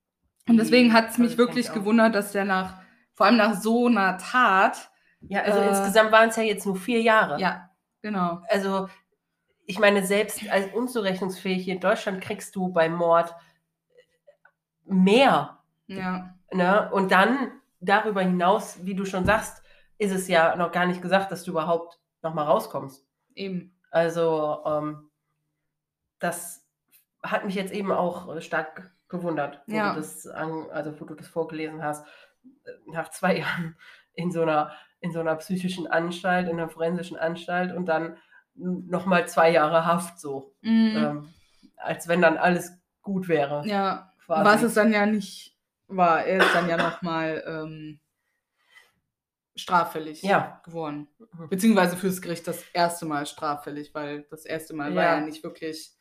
und deswegen hat es mich wirklich gewundert, dass der nach, vor allem nach so einer Tat, ja, also äh, insgesamt waren es ja jetzt nur vier Jahre. ja, genau. Also, ich meine, selbst als unzurechnungsfähig hier in Deutschland kriegst du beim Mord mehr. Ja, Ne? Und dann darüber hinaus, wie du schon sagst, ist es ja noch gar nicht gesagt, dass du überhaupt nochmal rauskommst. eben. Also, ähm, das hat mich jetzt eben auch äh, stark gewundert, wo, Ja. du das an, also wo du das vorgelesen hast. Äh, Nach zwei Jahren in so einer, in so einer psychischen Anstalt, in einer forensischen Anstalt und dann nochmal zwei Jahre Haft so. Mhm. Ähm, als wenn dann alles gut wäre. ja, quasi. was es dann ja nicht war. Er ist dann ja nochmal ähm, straffällig Ja. geworden. Mhm. Beziehungsweise fürs Gericht das erste Mal straffällig, weil das erste Mal war Ja. ja nicht wirklich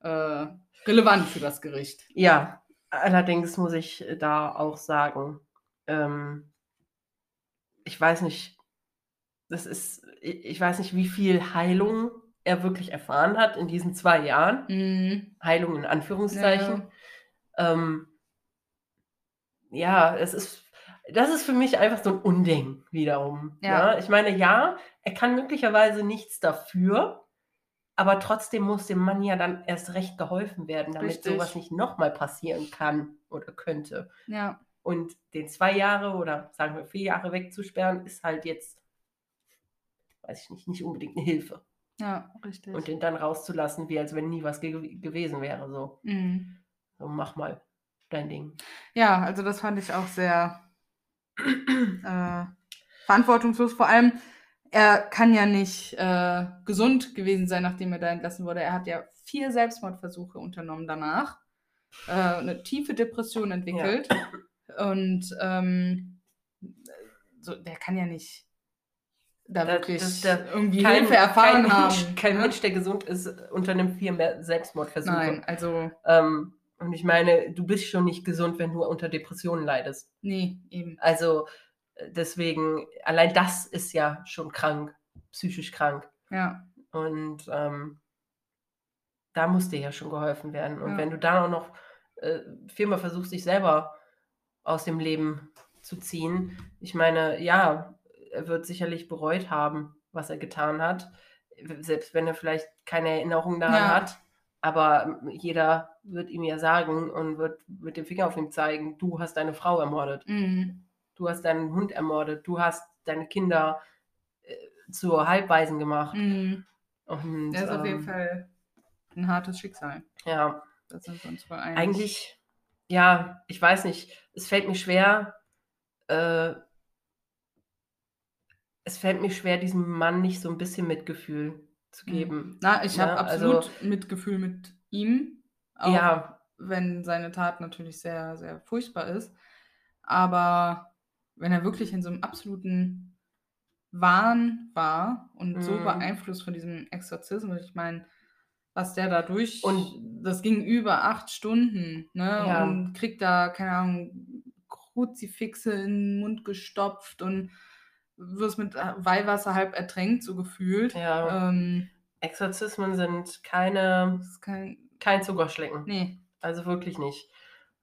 äh, relevant für das Gericht. Ja, allerdings muss ich äh, da auch sagen, ähm, ich weiß nicht, das ist, ich weiß nicht, wie viel Heilung er wirklich erfahren hat in diesen zwei Jahren. Mhm. Heilung in Anführungszeichen. Ähm, ja, es ist, das ist für mich einfach so ein Unding wiederum. Ja. Ne? Ich meine, ja, er kann möglicherweise nichts dafür, aber trotzdem muss dem Mann ja dann erst recht geholfen werden, damit Richtig. sowas nicht nochmal passieren kann oder könnte. Ja. Und den zwei Jahre oder sagen wir vier Jahre wegzusperren, ist halt jetzt, weiß ich nicht, nicht unbedingt eine Hilfe. Ja, richtig. Und den dann rauszulassen, wie als wenn nie was ge gewesen wäre. So. Mhm. so, mach mal dein Ding. Ja, also das fand ich auch sehr äh, verantwortungslos. Vor allem, er kann ja nicht äh, gesund gewesen sein, nachdem er da entlassen wurde. Er hat ja vier Selbstmordversuche unternommen danach, äh, eine tiefe Depression entwickelt und ähm, so, der kann ja nicht da wirklich das ist der- irgendwie Kein, Hilfe erfahren kein, haben. Mensch, kein? Mensch, der gesund ist, unternimmt vier mehr Selbstmordversuche. Nein, also Ähm, und ich meine, du bist schon nicht gesund, wenn du unter Depressionen leidest. nee, eben. Also äh, deswegen, allein das ist ja schon krank, psychisch krank. Ja, Und ähm, da muss dir ja schon geholfen werden. Und Ja. wenn du dann auch noch äh, viermal versuchst, dich selber aus dem Leben zu ziehen, ich meine, ja, er wird sicherlich bereut haben, was er getan hat, selbst wenn er vielleicht keine Erinnerung daran Ja. hat. Aber jeder wird ihm ja sagen und wird mit dem Finger auf ihn zeigen, du hast deine Frau ermordet, mhm. du hast deinen Hund ermordet, du hast deine Kinder äh, zu Halbwaisen gemacht. Mhm. Und, Das ist auf jeden ähm, Fall ein hartes Schicksal. Ja, Da sind wir uns wohl einig. eigentlich, ja, ich weiß nicht, es fällt mir schwer, äh, es fällt mir schwer, diesem Mann nicht so ein bisschen Mitgefühl zu Mhm. geben. Na, ich habe Ja, absolut also- Mitgefühl mit ihm. Auch Ja, wenn seine Tat natürlich sehr, sehr furchtbar ist. Aber wenn er wirklich in so einem absoluten Wahn war und so Mhm. beeinflusst von diesem Exorzismus, ich meine, was der da durch, Und- das ging über acht Stunden, ne? Ja. Und kriegt da, keine Ahnung, Kruzifixe in den Mund gestopft und wirst mit Weihwasser halb ertränkt, so gefühlt. Ja. Ähm, Exorzismen sind keine, kein, kein Zuckerschlecken. nee, Also wirklich nicht.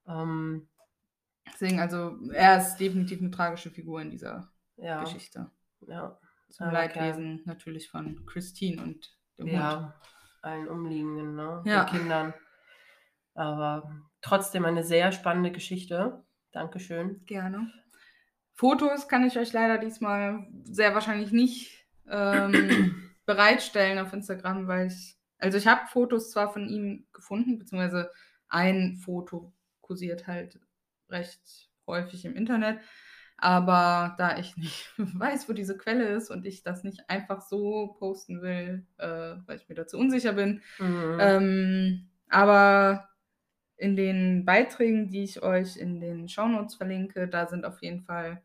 Ähm, Deswegen, also, er ist definitiv eine tragische Figur in dieser ja, Geschichte. ja, Zum armer Leidwesen natürlich von Christine und dem Hund. ja, allen Umliegenden, ne? Ja. Den Kindern. Aber trotzdem eine sehr spannende Geschichte. Dankeschön. Gerne. Fotos kann ich euch leider diesmal sehr wahrscheinlich nicht ähm, bereitstellen auf Instagram, weil ich, also ich habe Fotos zwar von ihm gefunden, beziehungsweise ein Foto kursiert halt recht häufig im Internet, aber da ich nicht weiß, wo diese Quelle ist und ich das nicht einfach so posten will, äh, weil ich mir dazu unsicher bin, Mhm. Ähm, aber in den Beiträgen, die ich euch in den Shownotes verlinke, da sind auf jeden Fall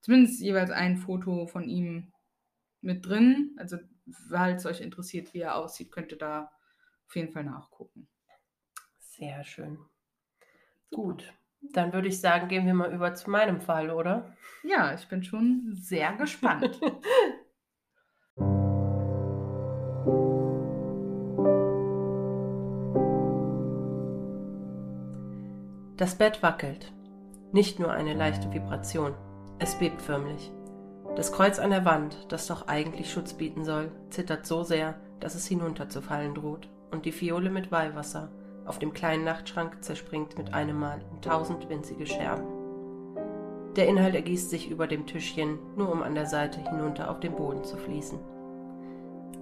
zumindest jeweils ein Foto von ihm mit drin. Also, falls euch interessiert, wie er aussieht, könnt ihr da auf jeden Fall nachgucken. Sehr schön. Gut, dann würde ich sagen, gehen wir mal über zu meinem Fall, oder? Ja, ich bin schon sehr gespannt. Das Bett wackelt. Nicht nur eine leichte Vibration. Es bebt förmlich. Das Kreuz an der Wand, das doch eigentlich Schutz bieten soll, zittert so sehr, dass es hinunterzufallen droht. Und die Fiole mit Weihwasser auf dem kleinen Nachtschrank zerspringt mit einem Mal in tausend winzige Scherben. Der Inhalt ergießt sich über dem Tischchen, nur um an der Seite hinunter auf den Boden zu fließen.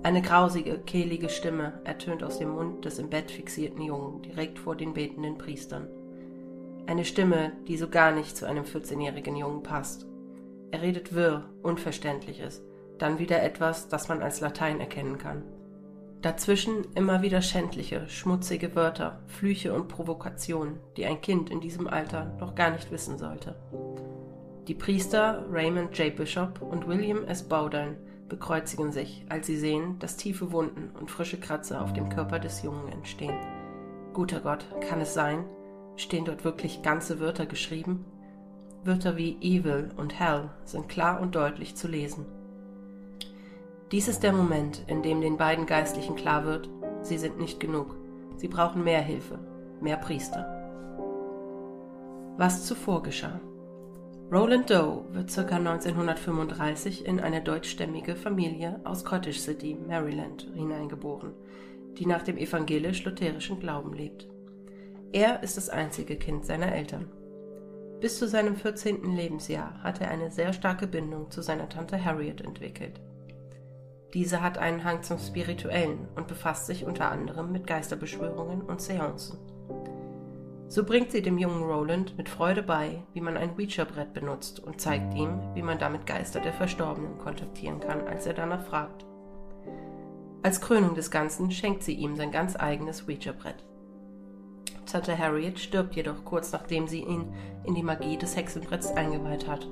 Eine grausige, kehlige Stimme ertönt aus dem Mund des im Bett fixierten Jungen direkt vor den betenden Priestern. Eine Stimme, die so gar nicht zu einem 14-jährigen Jungen passt. Er redet wirr, Unverständliches, dann wieder etwas, das man als Latein erkennen kann. Dazwischen immer wieder schändliche, schmutzige Wörter, Flüche und Provokationen, die ein Kind in diesem Alter noch gar nicht wissen sollte. Die Priester Raymond J. Bishop und William S. Bowdoin bekreuzigen sich, als sie sehen, dass tiefe Wunden und frische Kratzer auf dem Körper des Jungen entstehen. Guter Gott, kann es sein? Stehen dort wirklich ganze Wörter geschrieben? Wörter wie Evil und Hell sind klar und deutlich zu lesen. Dies ist der Moment, in dem den beiden Geistlichen klar wird, sie sind nicht genug. Sie brauchen mehr Hilfe, mehr Priester. Was zuvor geschah. Roland Doe wird ca. 1935 in eine deutschstämmige Familie aus Cottage City, Maryland, hineingeboren, die nach dem evangelisch-lutherischen Glauben lebt. Er ist das einzige Kind seiner Eltern. Bis zu seinem 14. Lebensjahr hat er eine sehr starke Bindung zu seiner Tante Harriet entwickelt. Diese hat einen Hang zum Spirituellen und befasst sich unter anderem mit Geisterbeschwörungen und Seancen. So bringt sie dem jungen Roland mit Freude bei, wie man ein Ouija-Brett benutzt und zeigt ihm, wie man damit Geister der Verstorbenen kontaktieren kann, als er danach fragt. Als Krönung des Ganzen schenkt sie ihm sein ganz eigenes Ouija-Brett. Tante Harriet stirbt jedoch kurz nachdem sie ihn in die Magie des Hexenbretts eingeweiht hat.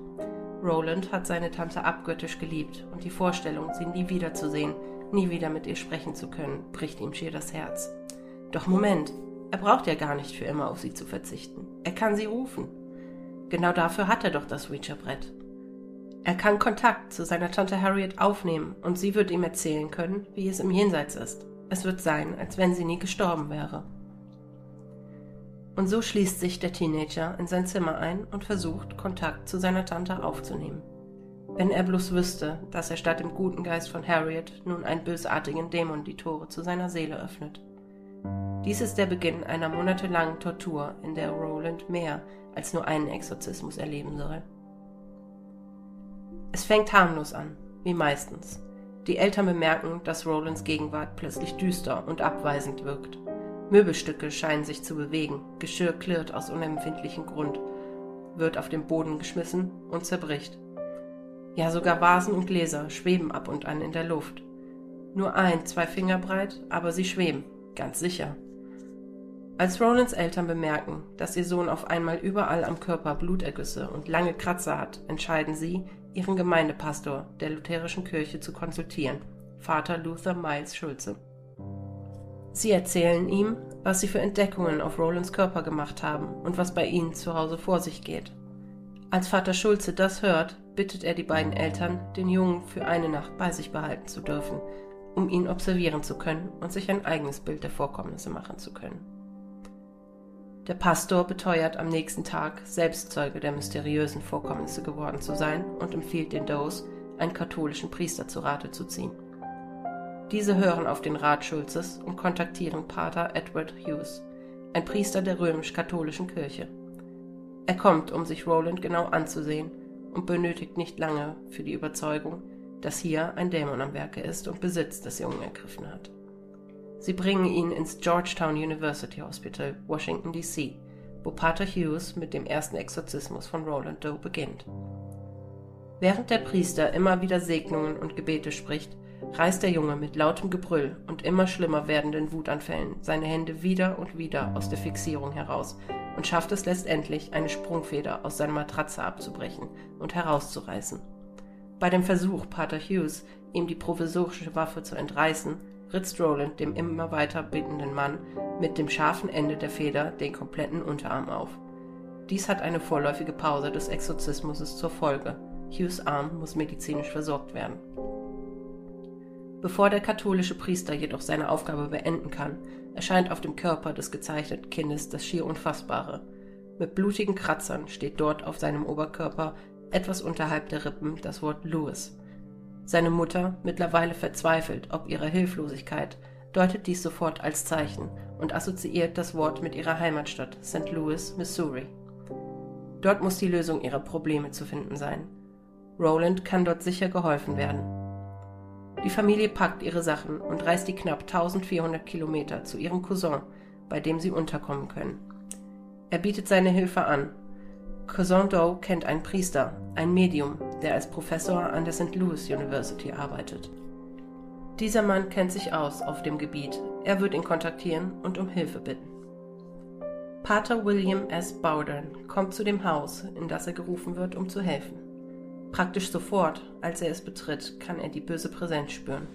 Roland hat seine Tante abgöttisch geliebt und die Vorstellung, sie nie wiederzusehen, nie wieder mit ihr sprechen zu können, bricht ihm schier das Herz. Doch Moment, er braucht ja gar nicht für immer auf sie zu verzichten. Er kann sie rufen. Genau dafür hat er doch das Ouija-Brett. Er kann Kontakt zu seiner Tante Harriet aufnehmen und sie wird ihm erzählen können, wie es im Jenseits ist. Es wird sein, als wenn sie nie gestorben wäre. Und so schließt sich der Teenager in sein Zimmer ein und versucht, Kontakt zu seiner Tante aufzunehmen. Wenn er bloß wüsste, dass er statt dem guten Geist von Harriet nun einen bösartigen Dämon die Tore zu seiner Seele öffnet. Dies ist der Beginn einer monatelangen Tortur, in der Roland mehr als nur einen Exorzismus erleben soll. Es fängt harmlos an, wie meistens. Die Eltern bemerken, dass Rolands Gegenwart plötzlich düster und abweisend wirkt. Möbelstücke scheinen sich zu bewegen, Geschirr klirrt aus unempfindlichem Grund, wird auf den Boden geschmissen und zerbricht. Ja, sogar Vasen und Gläser schweben ab und an in der Luft. Nur ein, zwei Finger breit, aber sie schweben, ganz sicher. Als Rolands Eltern bemerken, dass ihr Sohn auf einmal überall am Körper Blutergüsse und lange Kratzer hat, entscheiden sie, ihren Gemeindepastor der lutherischen Kirche zu konsultieren, Vater Luther Miles Schulze. Sie erzählen ihm, was sie für Entdeckungen auf Rolands Körper gemacht haben und was bei ihnen zu Hause vor sich geht. Als Vater Schulze das hört, bittet er die beiden Eltern, den Jungen für eine Nacht bei sich behalten zu dürfen, um ihn observieren zu können und sich ein eigenes Bild der Vorkommnisse machen zu können. Der Pastor beteuert am nächsten Tag, selbst Zeuge der mysteriösen Vorkommnisse geworden zu sein und empfiehlt den Does, einen katholischen Priester zu Rate zu ziehen. Diese hören auf den Rat Schulzes und kontaktieren Pater Edward Hughes, ein Priester der römisch-katholischen Kirche. Er kommt, um sich Roland genau anzusehen und benötigt nicht lange für die Überzeugung, dass hier ein Dämon am Werke ist und Besitz des Jungen ergriffen hat. Sie bringen ihn ins Georgetown University Hospital, Washington, D.C., wo Pater Hughes mit dem ersten Exorzismus von Roland Doe beginnt. Während der Priester immer wieder Segnungen und Gebete spricht, reißt der Junge mit lautem Gebrüll und immer schlimmer werdenden Wutanfällen seine Hände wieder und wieder aus der Fixierung heraus und schafft es letztendlich, eine Sprungfeder aus seiner Matratze abzubrechen und herauszureißen. Bei dem Versuch, Pater Hughes ihm die provisorische Waffe zu entreißen, ritzt Roland dem immer weiter bittenden Mann mit dem scharfen Ende der Feder den kompletten Unterarm auf. Dies hat eine vorläufige Pause des Exorzismus zur Folge. Hughes Arm muss medizinisch versorgt werden. Bevor der katholische Priester jedoch seine Aufgabe beenden kann, erscheint auf dem Körper des gezeichneten Kindes das schier Unfassbare. Mit blutigen Kratzern steht dort auf seinem Oberkörper etwas unterhalb der Rippen das Wort Louis, seine Mutter, mittlerweile verzweifelt ob ihrer Hilflosigkeit, deutet dies sofort als Zeichen und assoziiert das Wort mit ihrer Heimatstadt St. Louis, Missouri. Dort muss die Lösung ihrer Probleme zu finden sein. Roland kann dort sicher geholfen werden. Die Familie packt ihre Sachen und reist die knapp 1400 Kilometer zu ihrem Cousin, bei dem sie unterkommen können. Er bietet seine Hilfe an Cousin Doe kennt einen Priester, ein Medium, der als Professor an der St. Louis University arbeitet. Dieser Mann kennt sich aus auf dem Gebiet. Er wird ihn kontaktieren und um Hilfe bitten. Pater William S. Bowdern kommt zu dem Haus, in das er gerufen wird, um zu helfen. Praktisch sofort, als er es betritt, kann er die böse Präsenz spüren.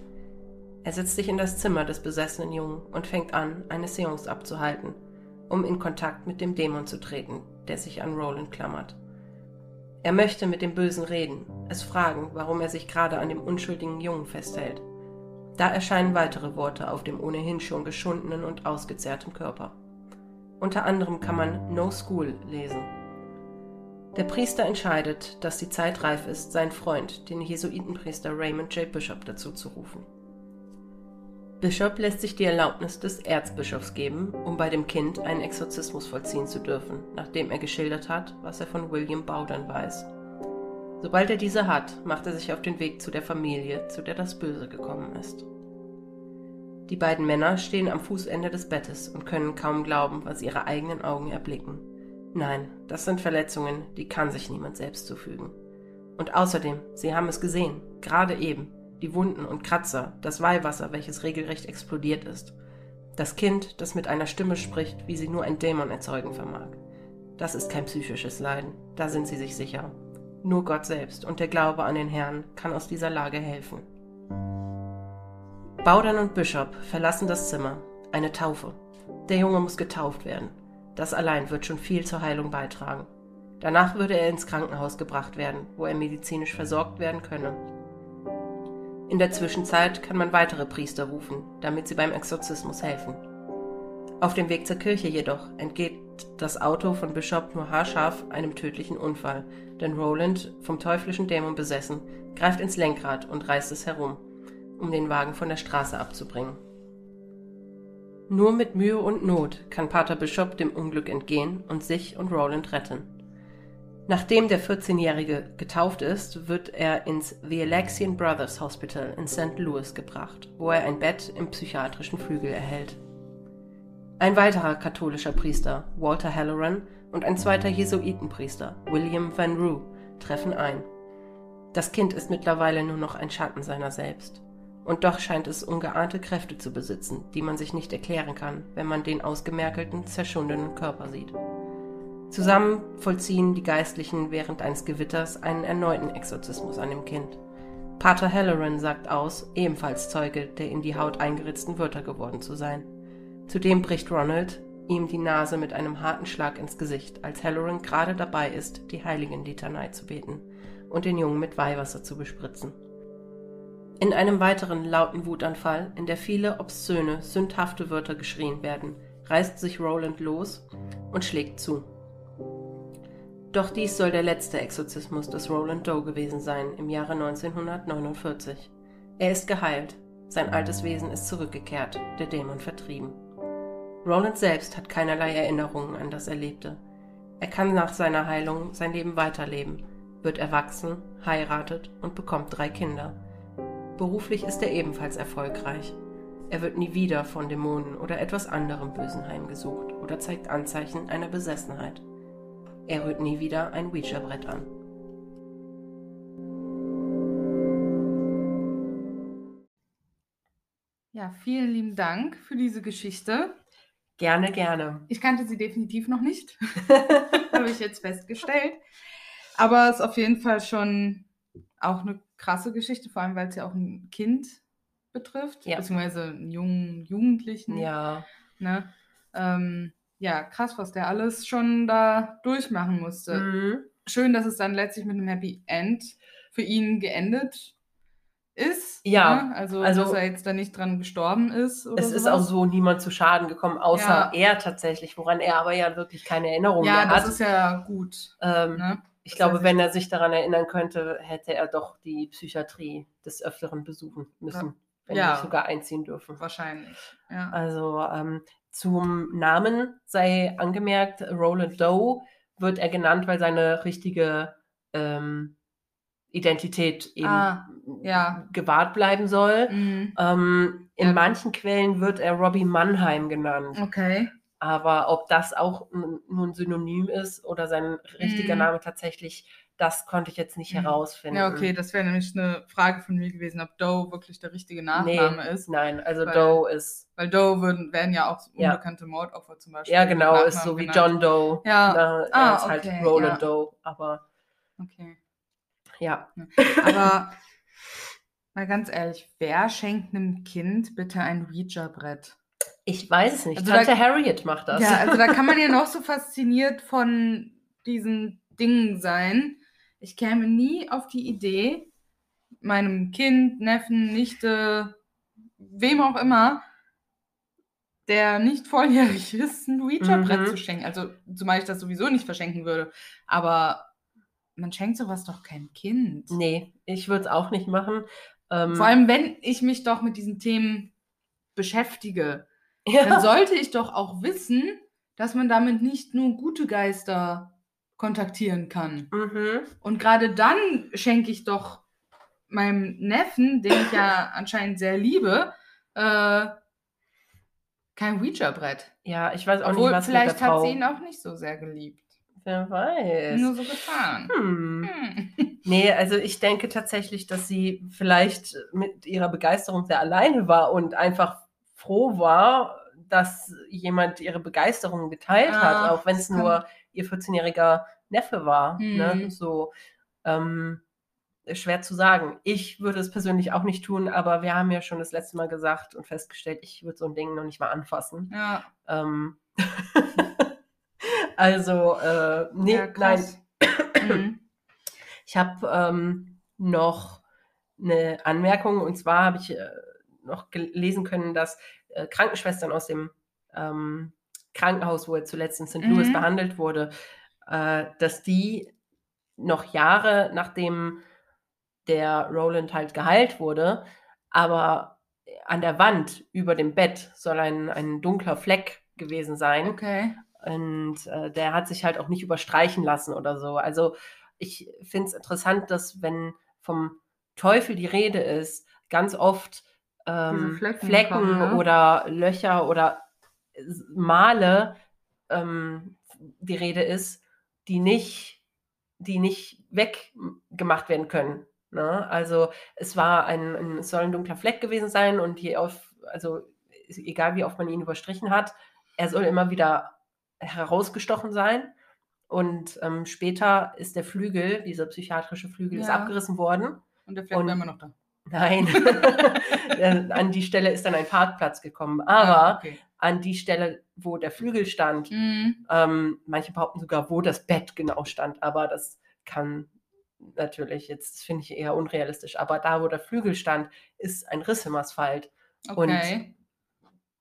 Er setzt sich in das Zimmer des besessenen Jungen und fängt an, eine Seance abzuhalten, um in Kontakt mit dem Dämon zu treten, der sich an Roland klammert. Er möchte mit dem Bösen reden, es fragen, warum er sich gerade an dem unschuldigen Jungen festhält. Da erscheinen weitere Worte auf dem ohnehin schon geschundenen und ausgezehrten Körper. Unter anderem kann man No School lesen. Der Priester entscheidet, dass die Zeit reif ist, seinen Freund, den Jesuitenpriester Raymond J. Bishop, dazu zu rufen. Bishop lässt sich die Erlaubnis des Erzbischofs geben, um bei dem Kind einen Exorzismus vollziehen zu dürfen, nachdem er geschildert hat, was er von William Bowden weiß. Sobald er diese hat, macht er sich auf den Weg zu der Familie, zu der das Böse gekommen ist. Die beiden Männer stehen am Fußende des Bettes und können kaum glauben, was ihre eigenen Augen erblicken. Nein, das sind Verletzungen, die kann sich niemand selbst zufügen. Und außerdem, sie haben es gesehen, gerade eben, die Wunden und Kratzer, das Weihwasser, welches regelrecht explodiert ist. Das Kind, das mit einer Stimme spricht, wie sie nur ein Dämon erzeugen vermag. Das ist kein psychisches Leiden, da sind sie sich sicher. Nur Gott selbst und der Glaube an den Herrn kann aus dieser Lage helfen. Baudan und Bishop verlassen das Zimmer. Eine Taufe. Der Junge muss getauft werden. Das allein wird schon viel zur Heilung beitragen. Danach würde er ins Krankenhaus gebracht werden, wo er medizinisch versorgt werden könne. In der Zwischenzeit kann man weitere Priester rufen, damit sie beim Exorzismus helfen. Auf dem Weg zur Kirche jedoch entgeht das Auto von Bishop nur haarscharf einem tödlichen Unfall, denn Roland, vom teuflischen Dämon besessen, greift ins Lenkrad und reißt es herum, um den Wagen von der Straße abzubringen. Nur mit Mühe und Not kann Pater Bishop dem Unglück entgehen und sich und Roland retten. Nachdem der 14-Jährige getauft ist, wird er ins The Alexian Brothers Hospital in St. Louis gebracht, wo er ein Bett im psychiatrischen Flügel erhält. Ein weiterer katholischer Priester, Walter Halloran, und ein zweiter Jesuitenpriester, William Van Roo, treffen ein. Das Kind ist mittlerweile nur noch ein Schatten seiner selbst. Und doch scheint es ungeahnte Kräfte zu besitzen, die man sich nicht erklären kann, wenn man den ausgemerkelten, zerschundenen Körper sieht. Zusammen vollziehen die Geistlichen während eines Gewitters einen erneuten Exorzismus an dem Kind. Pater Halloran sagt aus, ebenfalls Zeuge der in die Haut eingeritzten Wörter geworden zu sein. Zudem bricht Ronald ihm die Nase mit einem harten Schlag ins Gesicht, als Halloran gerade dabei ist, die Heiligenlitanei zu beten und den Jungen mit Weihwasser zu bespritzen. In einem weiteren lauten Wutanfall, in der viele obszöne, sündhafte Wörter geschrien werden, reißt sich Roland los und schlägt zu. Doch dies soll der letzte Exorzismus des Roland Doe gewesen sein im Jahre 1949. Er ist geheilt, sein altes Wesen ist zurückgekehrt, der Dämon vertrieben. Roland selbst hat keinerlei Erinnerungen an das Erlebte. Er kann nach seiner Heilung sein Leben weiterleben, wird erwachsen, heiratet und bekommt drei Kinder. Beruflich ist er ebenfalls erfolgreich. Er wird nie wieder von Dämonen oder etwas anderem Bösen heimgesucht oder zeigt Anzeichen einer Besessenheit. Er rührt nie wieder ein Ouija-Brett an. Ja, vielen lieben Dank für diese Geschichte. Gerne, gerne. Ich kannte sie definitiv noch nicht. Habe ich jetzt festgestellt. Aber es ist auf jeden Fall schon auch eine krasse Geschichte, vor allem weil es ja auch ein Kind betrifft, ja. beziehungsweise einen jungen Jugendlichen. Ja. Ne? Ähm, ja, krass, was der alles schon da durchmachen musste. Mhm. Schön, dass es dann letztlich mit einem Happy End für ihn geendet ist. Ja. Ne? Also, also, dass er jetzt da nicht dran gestorben ist. es sowas. ist auch so niemand zu Schaden gekommen, außer ja. er tatsächlich, woran er aber ja wirklich keine Erinnerung ja, mehr hat. Ja, das ist ja gut. Ähm, ne? Ich glaube, wenn er sich daran erinnern könnte, hätte er doch die Psychiatrie des Öfteren besuchen müssen. Ja. Wenn ja. nicht sogar einziehen dürfen. Wahrscheinlich. Ja. Also ähm, zum Namen sei angemerkt, Roland Doe wird er genannt, weil seine richtige ähm, Identität eben ah, ja. gewahrt bleiben soll. Mhm. Ähm, in ja. manchen Quellen wird er Robbie Mannheim genannt. Okay. Aber ob das auch nur ein Synonym ist oder sein richtiger mhm. Name tatsächlich das konnte ich jetzt nicht mhm. herausfinden. Ja, okay, das wäre nämlich eine Frage von mir gewesen, ob Doe wirklich der richtige Nachname nee, ist. Nein, also weil, Doe ist. Weil Doe würden, werden ja auch unbekannte ja. Mordopfer zum Beispiel. Ja, genau, ist so wie genannt. John Doe. Ja. Na, ah, ist halt okay, halt Roland ja. Doe, aber. Okay. Ja. Aber mal ganz ehrlich, wer schenkt einem Kind bitte ein Ouija-Brett? Ich weiß es nicht. Also Tante da, Harriet macht das. Ja, also da kann man ja noch so fasziniert von diesen Dingen sein ich käme nie auf die Idee, meinem Kind, Neffen, Nichte, wem auch immer, der nicht volljährig ist, ein Ouija-Brett mhm. zu schenken. Also, zumal ich das sowieso nicht verschenken würde. Aber man schenkt sowas doch kein Kind. Nee, ich würde es auch nicht machen. Ähm, Vor allem, wenn ich mich doch mit diesen Themen beschäftige, ja. dann sollte ich doch auch wissen, dass man damit nicht nur gute Geister kontaktieren kann. Mhm. Und gerade dann schenke ich doch meinem Neffen, den ich ja anscheinend sehr liebe, äh, kein Ouija-Brett. Ja, ich weiß auch Obwohl, nicht, was vielleicht mit der hat Frau. sie ihn auch nicht so sehr geliebt. Wer weiß. Nur so getan. Hm. Hm. Nee, also ich denke tatsächlich, dass sie vielleicht mit ihrer Begeisterung sehr alleine war und einfach froh war, dass jemand ihre Begeisterung geteilt Ah, hat, auch wenn es nur ihr 14-jähriger Neffe war. Hm. Ne? So ähm, schwer zu sagen. Ich würde es persönlich auch nicht tun, aber wir haben ja schon das letzte Mal gesagt und festgestellt, ich würde so ein Ding noch nicht mal anfassen. Ja, Ähm, also, äh, nee, ja nein. Mhm. ich habe ähm, noch eine Anmerkung und zwar habe ich äh, noch gelesen können, dass äh, Krankenschwestern aus dem ähm, Krankenhaus, wo er zuletzt in St. Louis Mhm. behandelt wurde, äh, dass die noch Jahre nachdem der Roland halt geheilt wurde, aber an der Wand über dem Bett soll ein, ein dunkler Fleck gewesen sein. Okay. Und äh, der hat sich halt auch nicht überstreichen lassen oder so. Also ich finde es interessant, dass wenn vom Teufel die Rede ist, ganz oft ähm, Flecken Flecken, kommen, ne? oder Löcher oder Male ähm, die Rede ist, die nicht, die nicht weggemacht werden können. Ne? Also es war ein, ein, es soll ein dunkler Fleck gewesen sein und je auf, also ist egal wie oft man ihn überstrichen hat, er soll immer wieder herausgestochen sein. Und ähm, später ist der Flügel, dieser psychiatrische Flügel, ist Ja. abgerissen worden. Und der Fleck Und- war immer noch da. Nein, Äh, an die Stelle ist dann ein Parkplatz gekommen. Ah, Aber okay. an die Stelle, wo der Flügel stand, Mhm. ähm, manche behaupten sogar, wo das Bett genau stand. Aber das kann natürlich, jetzt finde ich eher unrealistisch. Aber da, wo der Flügel stand, ist ein Riss im Asphalt. Okay.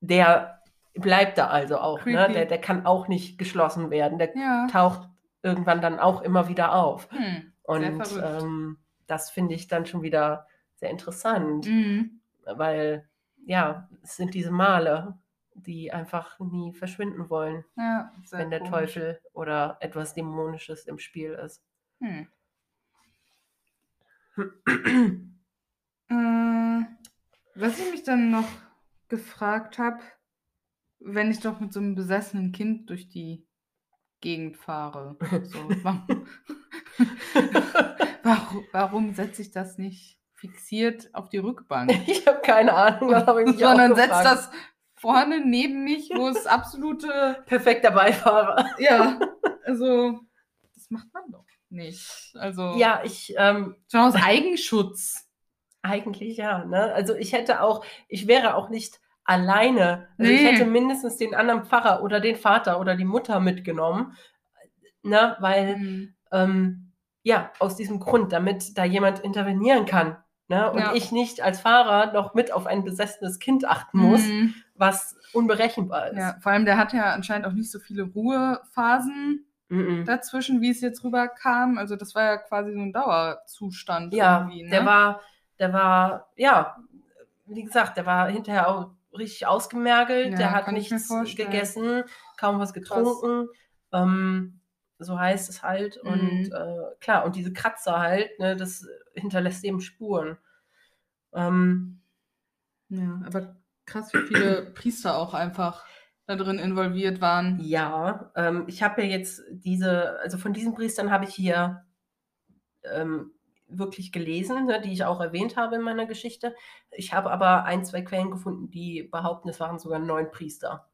Der bleibt da also auch. Ne? Der, der kann auch nicht geschlossen werden. Der ja. taucht irgendwann dann auch immer wieder auf. Hm. Und ähm, das finde ich dann schon wieder sehr interessant, Mhm. weil ja, es sind diese Male, die einfach nie verschwinden wollen, Ja, wenn der komisch. Teufel oder etwas Dämonisches im Spiel ist. Hm. Äh, was ich mich dann noch gefragt habe, wenn ich doch mit so einem besessenen Kind durch die Gegend fahre, so, warum, warum, warum setze ich das nicht fixiert auf die Rückbank? ich habe keine Ahnung, das habe ich mich Sondern setzt das vorne neben mich, wo es absolute, perfekter Beifahrer. ja, also das macht man doch nicht. Also Ja, ich ähm, schon aus Eigenschutz. Eigentlich ja, ne? Also ich hätte auch, ich wäre auch nicht alleine. Also ich Nee. hätte mindestens den anderen Pfarrer oder den Vater oder die Mutter mitgenommen, ne? Weil, Hm. ähm, ja, aus diesem Grund, damit da jemand intervenieren kann. Ne? Und Ja. ich nicht als Fahrer noch mit auf ein besessenes Kind achten muss, Mhm. was unberechenbar ist. Ja, vor allem der hat ja anscheinend auch nicht so viele Ruhephasen Mhm. dazwischen, wie es jetzt rüberkam. Also das war ja quasi so ein Dauerzustand Ja, irgendwie. Ne? der war, der war, ja, wie gesagt, der war hinterher auch richtig ausgemergelt. Ja, der hat nichts gegessen, kaum was getrunken. Ähm, so heißt es halt. Mhm. Und äh, klar, und diese Kratzer halt, ne, das hinterlässt eben Spuren. Ähm, ja, aber krass, wie viele Priester auch einfach da drin involviert waren. ja, ähm, ich habe ja jetzt diese, also von diesen Priestern habe ich hier ähm, wirklich gelesen, ne, die ich auch erwähnt habe in meiner Geschichte. Ich habe aber ein, zwei Quellen gefunden, die behaupten, es waren sogar neun Priester,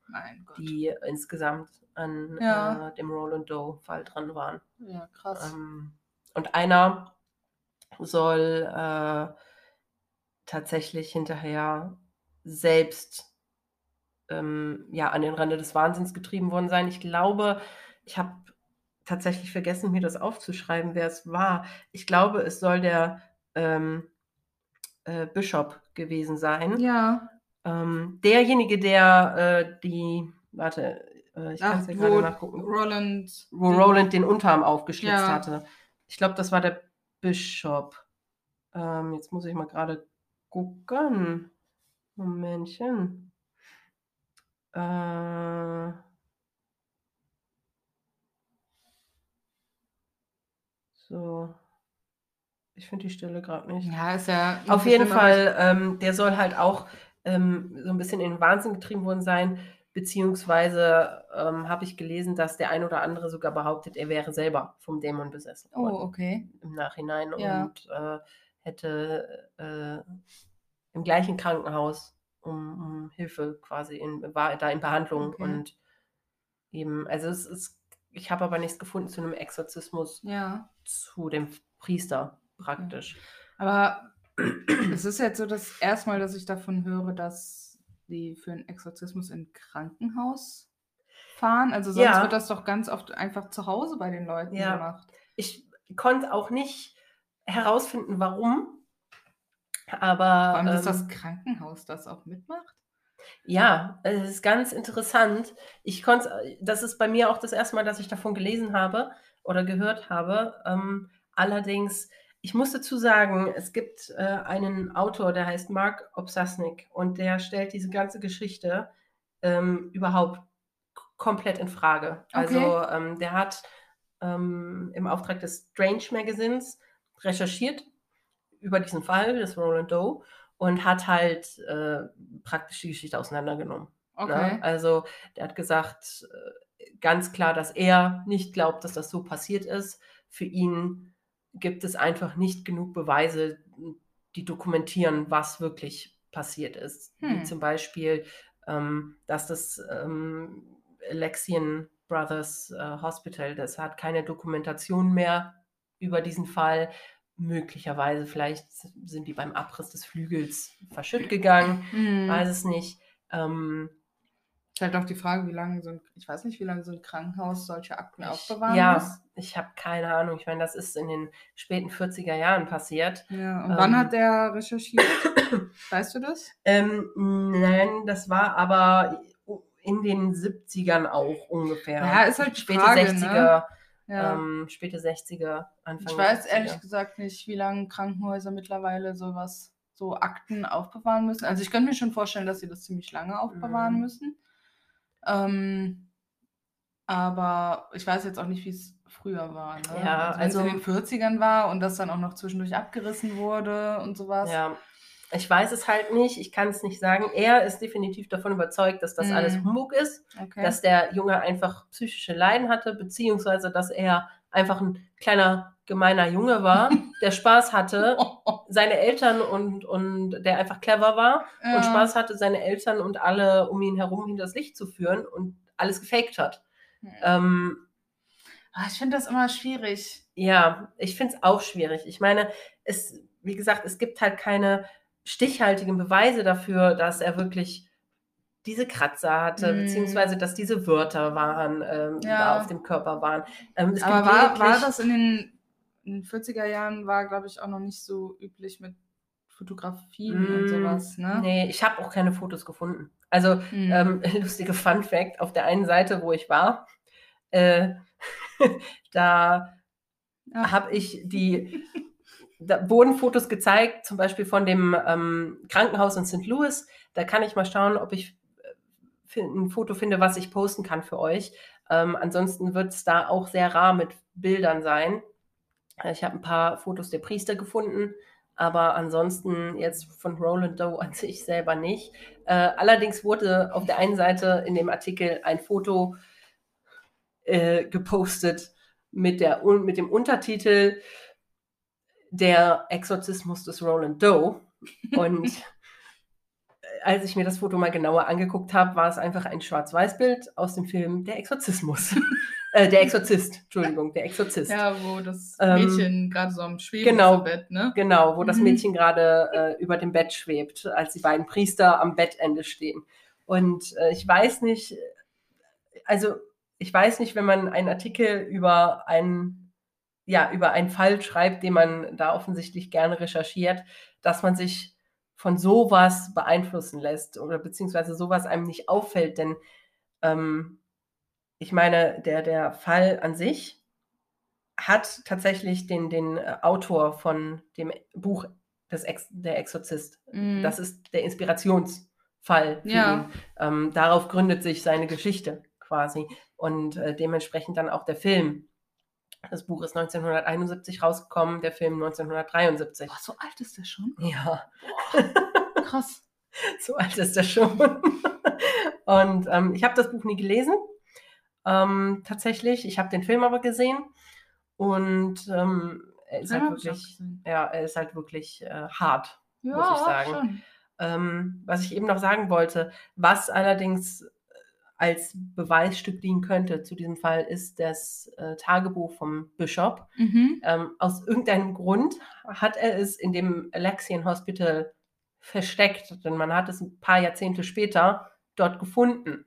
die insgesamt an Ja. äh, dem Roland Doe-Fall dran waren. Ja, krass. Ähm, und einer soll äh, tatsächlich hinterher selbst ähm, ja, an den Rande des Wahnsinns getrieben worden sein. Ich glaube, ich habe tatsächlich vergessen, mir das aufzuschreiben, wer es war. Ich glaube, es soll der ähm, äh, Bischof gewesen sein. ja, Ähm, derjenige, der äh, die, warte, äh, ich kann es ja gerade nachgucken Roland. wo Roland den Unterarm aufgeschlitzt Ja. hatte. Ich glaube, das war der Bishop. Ähm, jetzt muss ich mal gerade gucken. Momentchen. Äh, so. Ich finde die Stelle gerade nicht. Ja, ist ja. Auf jeden Fall, ähm, der soll halt auch ähm, so ein bisschen in den Wahnsinn getrieben worden sein. Beziehungsweise ähm, habe ich gelesen, dass der ein oder andere sogar behauptet, er wäre selber vom Dämon besessen Oh, worden okay. im Nachhinein Ja. und äh, hätte äh, im gleichen Krankenhaus um, um Hilfe quasi in, war da in Behandlung Okay. und eben, also es ist, ich habe aber nichts gefunden zu einem Exorzismus Ja. Zu dem Priester praktisch. Aber es ist jetzt so das erste Mal, dass ich davon höre, dass die für einen Exorzismus in ein Krankenhaus fahren. Also sonst Ja. wird das doch ganz oft einfach zu Hause bei den Leuten Ja. gemacht. Ich konnte auch nicht herausfinden, warum. Aber Vor allem, dass ähm, das Krankenhaus das auch mitmacht. Ja, es ist ganz interessant. Ich konnte, das ist bei mir auch das erste Mal, dass ich davon gelesen habe oder gehört habe. Ähm, allerdings, ich muss dazu sagen, es gibt äh, einen Autor, der heißt Mark Obsasnik und der stellt diese ganze Geschichte ähm, überhaupt komplett in Frage. Also Okay. ähm, der hat ähm, im Auftrag des Strange Magazins recherchiert über diesen Fall des Roland Doe und hat halt äh, praktisch die Geschichte auseinandergenommen. Okay. Ne? Also der hat gesagt, äh, ganz klar, dass er nicht glaubt, dass das so passiert ist. Für ihn gibt es einfach nicht genug Beweise, die dokumentieren, was wirklich passiert ist. Wie Hm. zum Beispiel, ähm, dass das ähm, Alexian Brothers äh, Hospital, das hat keine Dokumentation mehr über diesen Fall. Möglicherweise, vielleicht sind die beim Abriss des Flügels verschütt gegangen, Hm. weiß es nicht. Ähm, Ist halt auch die Frage, wie lange so ein, ich weiß nicht, wie lange so ein Krankenhaus solche Akten Ich, aufbewahren ja, muss. ich habe keine Ahnung. Ich meine, das ist in den späten 40er Jahren passiert. Ja, und wann Ähm, hat der recherchiert? weißt du das? Ähm, nein, das war aber in den 70ern auch ungefähr. Ja, ist halt späte Frage, 60er, Ja. ähm, späte 60er, Anfang ich weiß 70er. ehrlich gesagt nicht, wie lange Krankenhäuser mittlerweile sowas, so Akten aufbewahren müssen. Also ich könnte mir schon vorstellen, dass sie das ziemlich lange aufbewahren Mhm. müssen. Ähm, aber ich weiß jetzt auch nicht, wie es früher war. Ne? Ja, also wenn es also- in den 40ern war und das dann auch noch zwischendurch abgerissen wurde und sowas. Ja, ich weiß es halt nicht, ich kann es nicht sagen. Er ist definitiv davon überzeugt, dass das Mhm. alles Humbug ist, Okay. dass der Junge einfach psychische Leiden hatte, beziehungsweise dass er einfach ein kleiner gemeiner Junge war, der Spaß hatte, seine Eltern und, und der einfach clever war Ja. und Spaß hatte, seine Eltern und alle um ihn herum hinters Licht zu führen und alles gefaked hat. Hm. Ähm, Ah, ich finde das immer schwierig. ja, ich finde es auch schwierig. Ich meine, es, wie gesagt, es gibt halt keine stichhaltigen Beweise dafür, dass er wirklich diese Kratzer hatte, Mm. beziehungsweise dass diese Wörter waren, ähm, Ja. da auf dem Körper waren. Ähm, es Aber gibt war, war das in den, in den 40er Jahren, war, glaube ich, auch noch nicht so üblich mit Fotografien und Mm, sowas, ne? Nee, ich habe auch keine Fotos gefunden. Also, Hm. ähm, lustige Fun Fact: Auf der einen Seite, wo ich war, äh, da Ach. habe ich die, da wurden Fotos gezeigt, zum Beispiel von dem ähm, Krankenhaus in St. Louis. Da kann ich mal schauen, ob ich äh, ein Foto finde, was ich posten kann für euch. Ähm, ansonsten wird es da auch sehr rar mit Bildern sein. Äh, Ich habe ein paar Fotos der Priester gefunden, aber ansonsten jetzt von Roland Doe an sich selber nicht. Äh, allerdings wurde auf der einen Seite in dem Artikel ein Foto äh, gepostet mit, der, mit dem Untertitel Der Exorzismus des Roland Doe. Und als ich mir das Foto mal genauer angeguckt habe, war es einfach ein Schwarz-Weiß-Bild aus dem Film Der Exorzismus. äh, der Exorzist, Entschuldigung, der Exorzist. Ja, wo das Ähm, Mädchen gerade so am Schweben genau. ist im Bett, ne? Genau, wo das Mhm. Mädchen gerade äh, über dem Bett schwebt, als die beiden Priester am Bettende stehen. Und äh, ich weiß nicht, also ich weiß nicht, wenn man einen Artikel über einen, ja, über einen Fall schreibt, den man da offensichtlich gerne recherchiert, dass man sich von sowas beeinflussen lässt oder beziehungsweise sowas einem nicht auffällt, denn ähm, ich meine, der, der Fall an sich hat tatsächlich den, den äh, Autor von dem Buch des Ex Der Exorzist. Mhm. Das ist der Inspirationsfall für Ja. ihn. Ähm, darauf gründet sich seine Geschichte quasi. Und äh, dementsprechend dann auch der Film. Das Buch ist 1971 rausgekommen, der Film 1973. Boah, so alt ist der schon. Ja, Krass. so alt ist er schon. Und ähm, ich habe das Buch nie gelesen. Ähm, tatsächlich. Ich habe den Film aber gesehen. Und ähm, er ist halt wirklich, ja, er ist halt wirklich äh, hart. Ja, muss ich sagen. Ähm, was ich eben noch sagen wollte, was allerdings äh, als Beweisstück dienen könnte zu diesem Fall, ist das äh, Tagebuch vom Bischof. Mhm. Ähm, aus irgendeinem Grund hat er es in dem Alexian Hospital versteckt, denn man hat es ein paar Jahrzehnte später dort gefunden.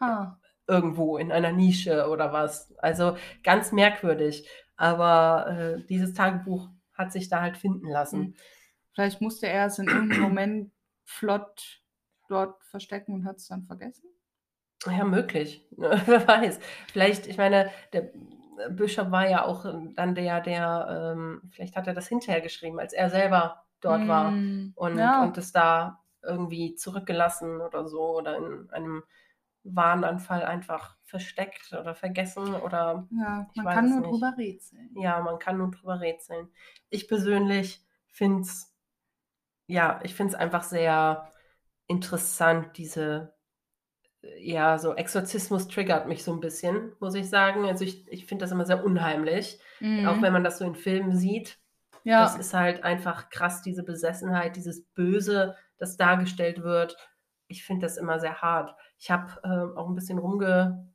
Ha. Irgendwo in einer Nische oder was. Also ganz merkwürdig. Aber äh, dieses Tagebuch hat sich da halt finden lassen. Mhm. Vielleicht musste er es in irgendeinem Moment flott dort verstecken und hat es dann vergessen. Ja, möglich. Wer weiß. Vielleicht, ich meine, der Bischof war ja auch ähm, dann der, der, ähm, vielleicht hat er das hinterher geschrieben, als er selber dort war Mm, und, ja. und es da irgendwie zurückgelassen oder so oder in einem Warnanfall einfach versteckt oder vergessen oder ja, man kann nur nicht. drüber rätseln. ja, man kann nur drüber rätseln. Ich persönlich finde es, ja, ich finde es einfach sehr interessant, diese, äh, ja, so Exorzismus triggert mich so ein bisschen, muss ich sagen. Also ich, ich finde das immer sehr unheimlich, auch Mhm. wenn man das so in Filmen sieht. ja. Das ist halt einfach krass, diese Besessenheit, dieses Böse, das dargestellt wird. Ich finde das immer sehr hart. Ich habe ähm, auch ein bisschen rumge,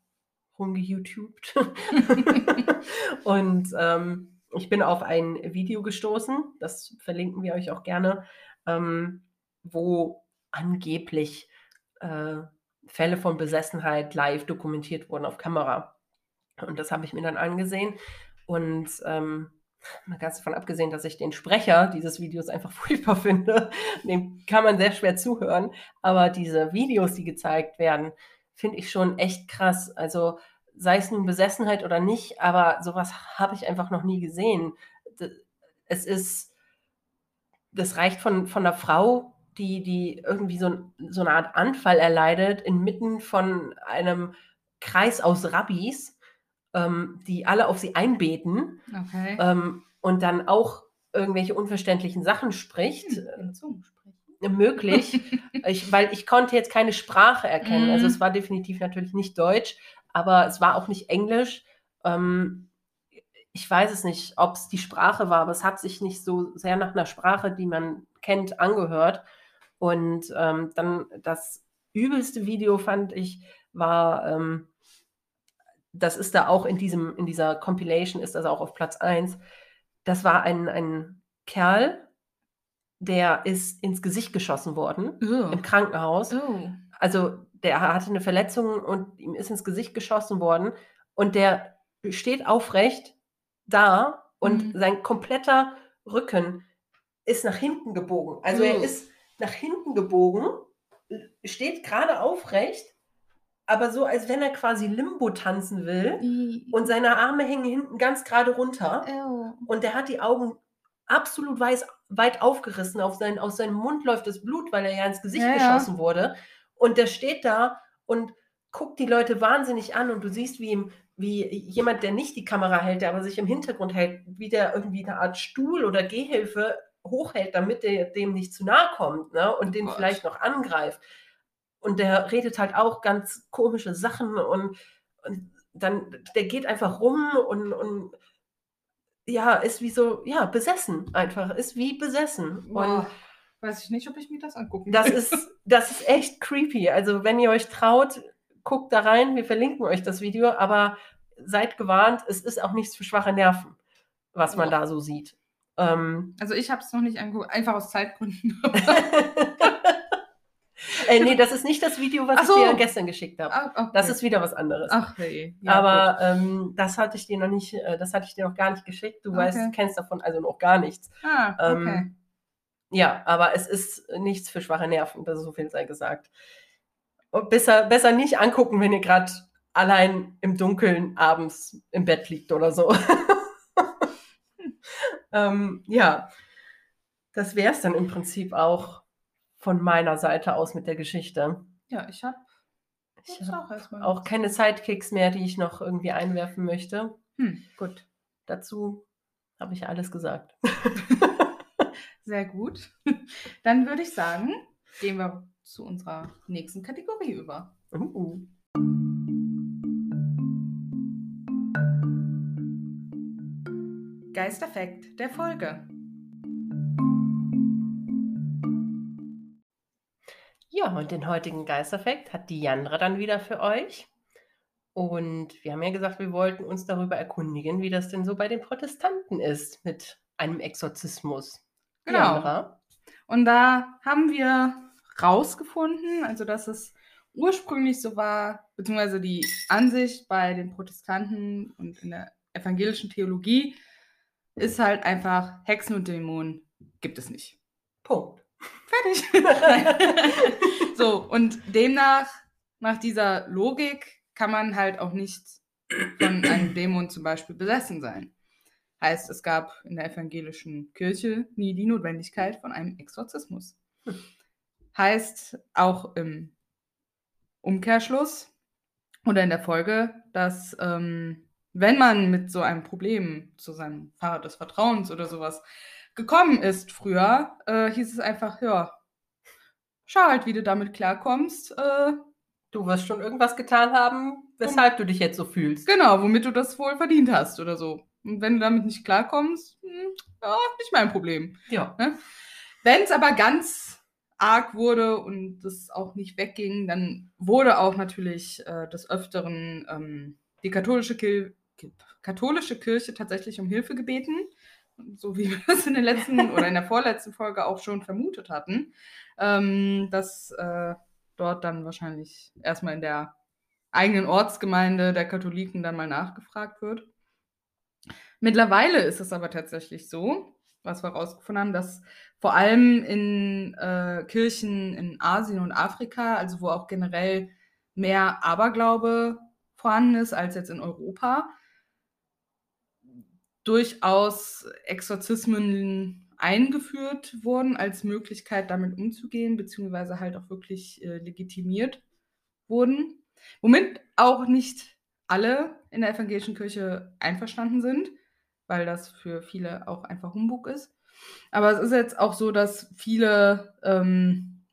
rumge-YouTubed. Und ähm, ich bin auf ein Video gestoßen, das verlinken wir euch auch gerne, ähm, wo angeblich äh, Fälle von Besessenheit live dokumentiert wurden auf Kamera. Und das habe ich mir dann angesehen. Und ähm, mal ganz davon abgesehen, dass ich den Sprecher dieses Videos einfach furchtbar finde. Dem kann man sehr schwer zuhören. Aber diese Videos, die gezeigt werden, finde ich schon echt krass. Also sei es nun Besessenheit oder nicht, aber sowas habe ich einfach noch nie gesehen. Es ist, das reicht von, von einer Frau, die, die irgendwie so, so eine Art Anfall erleidet, inmitten von einem Kreis aus Rabbis, ähm, die alle auf sie einbeten Okay. ähm, und dann auch irgendwelche unverständlichen Sachen spricht. Hm. Äh, möglich, ich, weil ich konnte jetzt keine Sprache erkennen. Also Mhm. es war definitiv natürlich nicht Deutsch, aber es war auch nicht Englisch. Ähm, ich weiß es nicht, ob es die Sprache war, aber es hat sich nicht so sehr nach einer Sprache, die man kennt, angehört. Und ähm, dann das übelste Video fand ich, war, ähm, das ist da auch in diesem, in dieser Compilation, ist das auch auf Platz 1. Das war ein, ein Kerl, der ist ins Gesicht geschossen worden Oh. im Krankenhaus. Oh. Also der hatte eine Verletzung und ihm ist ins Gesicht geschossen worden und der steht aufrecht da und Mhm. sein kompletter Rücken ist nach hinten gebogen. Also er Oh. ist nach hinten gebogen, steht gerade aufrecht, aber so, als wenn er quasi Limbo tanzen will I- und seine Arme hängen hinten ganz gerade runter. Oh. Und der hat die Augen absolut weiß, weit aufgerissen. Auf sein, aus seinem Mund läuft das Blut, weil er ja ins Gesicht Ja, ja. geschossen wurde. Und der steht da und guckt die Leute wahnsinnig an. Und du siehst, wie, ihm, wie jemand, der nicht die Kamera hält, der aber sich im Hintergrund hält, wie der irgendwie eine Art Stuhl oder Gehhilfe hochhält, damit der dem nicht zu nahe kommt ne? und Oh den Gott. vielleicht noch angreift. Und der redet halt auch ganz komische Sachen und, und dann, der geht einfach rum und, und ja, ist wie so, ja, besessen einfach, ist wie besessen. Boah. Und Weiß ich nicht, ob ich mir das angucken das will. ist, das ist echt creepy. Also, wenn ihr euch traut, guckt da rein, wir verlinken euch das Video, aber seid gewarnt, es ist auch nichts für schwache Nerven, was man Boah. da so sieht. Ähm, Also ich habe es noch nicht angeguckt, einfach aus Zeitgründen. äh, nee, das ist nicht das Video, was so. ich dir gestern geschickt habe. Ah, okay. Das ist wieder was anderes. Ach hey. Ja, aber ähm, das hatte ich dir noch nicht, äh, das hatte ich dir noch gar nicht geschickt. Du Okay. weißt, kennst davon also noch gar nichts. Ah, okay. Ähm, Ja, aber es ist nichts für schwache Nerven, das ist so viel sei gesagt. Und besser, besser nicht angucken, wenn ihr gerade allein im Dunkeln abends im Bett liegt oder so. ähm, ja, das wäre es dann im Prinzip auch von meiner Seite aus mit der Geschichte. Ja, ich habe habe auch auch keine Sidekicks mehr, die ich noch irgendwie einwerfen möchte. Hm, gut. Dazu habe ich alles gesagt. Sehr gut. Dann würde ich sagen, gehen wir zu unserer nächsten Kategorie über. Uh. Geisterfekt der Folge. Ja, und den heutigen Geisterfekt hat die Jandra dann wieder für euch. Und wir haben ja gesagt, wir wollten uns darüber erkundigen, wie das denn so bei den Protestanten ist mit einem Exorzismus. Genau. Jandra? Und da haben wir rausgefunden, also dass es ursprünglich so war, beziehungsweise die Ansicht bei den Protestanten und in der evangelischen Theologie ist halt einfach, Hexen und Dämonen gibt es nicht. Punkt. Fertig. so, und demnach, nach dieser Logik, kann man halt auch nicht von einem Dämon zum Beispiel besessen sein. Heißt, es gab in der evangelischen Kirche nie die Notwendigkeit von einem Exorzismus. Heißt auch im Umkehrschluss oder in der Folge, dass ähm, wenn man mit so einem Problem zu seinem Pfarrer des Vertrauens oder sowas gekommen ist früher, äh, hieß es einfach, ja, schau halt, wie du damit klarkommst. Äh, Du wirst schon irgendwas getan haben, weshalb du dich jetzt so fühlst. genau, womit du das wohl verdient hast oder so. Und wenn du damit nicht klarkommst, hm, ja, nicht mein Problem. Ja. Wenn es aber ganz arg wurde und das auch nicht wegging, dann wurde auch natürlich äh, des Öfteren ähm, die katholische, Kil katholische Kirche tatsächlich um Hilfe gebeten. So wie wir das in der letzten oder in der vorletzten Folge auch schon vermutet hatten, ähm, dass äh, dort dann wahrscheinlich erstmal in der eigenen Ortsgemeinde der Katholiken dann mal nachgefragt wird. Mittlerweile ist es aber tatsächlich so, was wir herausgefunden haben, dass vor allem in äh, Kirchen in Asien und Afrika, also wo auch generell mehr Aberglaube vorhanden ist als jetzt in Europa, durchaus Exorzismen eingeführt wurden als Möglichkeit, damit umzugehen, beziehungsweise halt auch wirklich äh, legitimiert wurden. Womit auch nicht alle in der evangelischen Kirche einverstanden sind, weil das für viele auch einfach Humbug ist. Aber es ist jetzt auch so, dass viele ähm,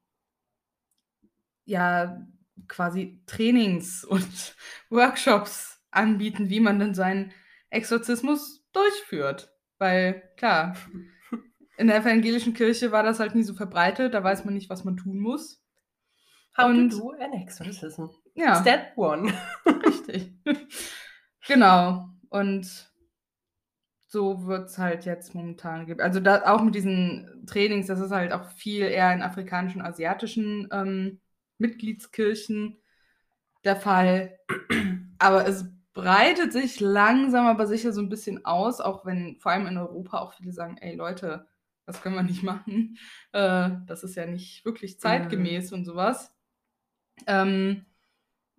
ja quasi Trainings und Workshops anbieten, wie man denn seinen Exorzismus durchführt. Weil klar, in der evangelischen Kirche war das halt nie so verbreitet, da weiß man nicht, was man tun muss. How Und- to do an exorcism. Ja. Step one. Richtig. genau. Und so wird es halt jetzt momentan gibt. Also da auch mit diesen Trainings, das ist halt auch viel eher in afrikanischen, asiatischen ähm, Mitgliedskirchen der Fall. Aber es breitet sich langsam aber sicher so ein bisschen aus, auch wenn vor allem in Europa auch viele sagen, ey Leute, das können wir nicht machen. Äh, das ist ja nicht wirklich zeitgemäß und sowas. Ähm,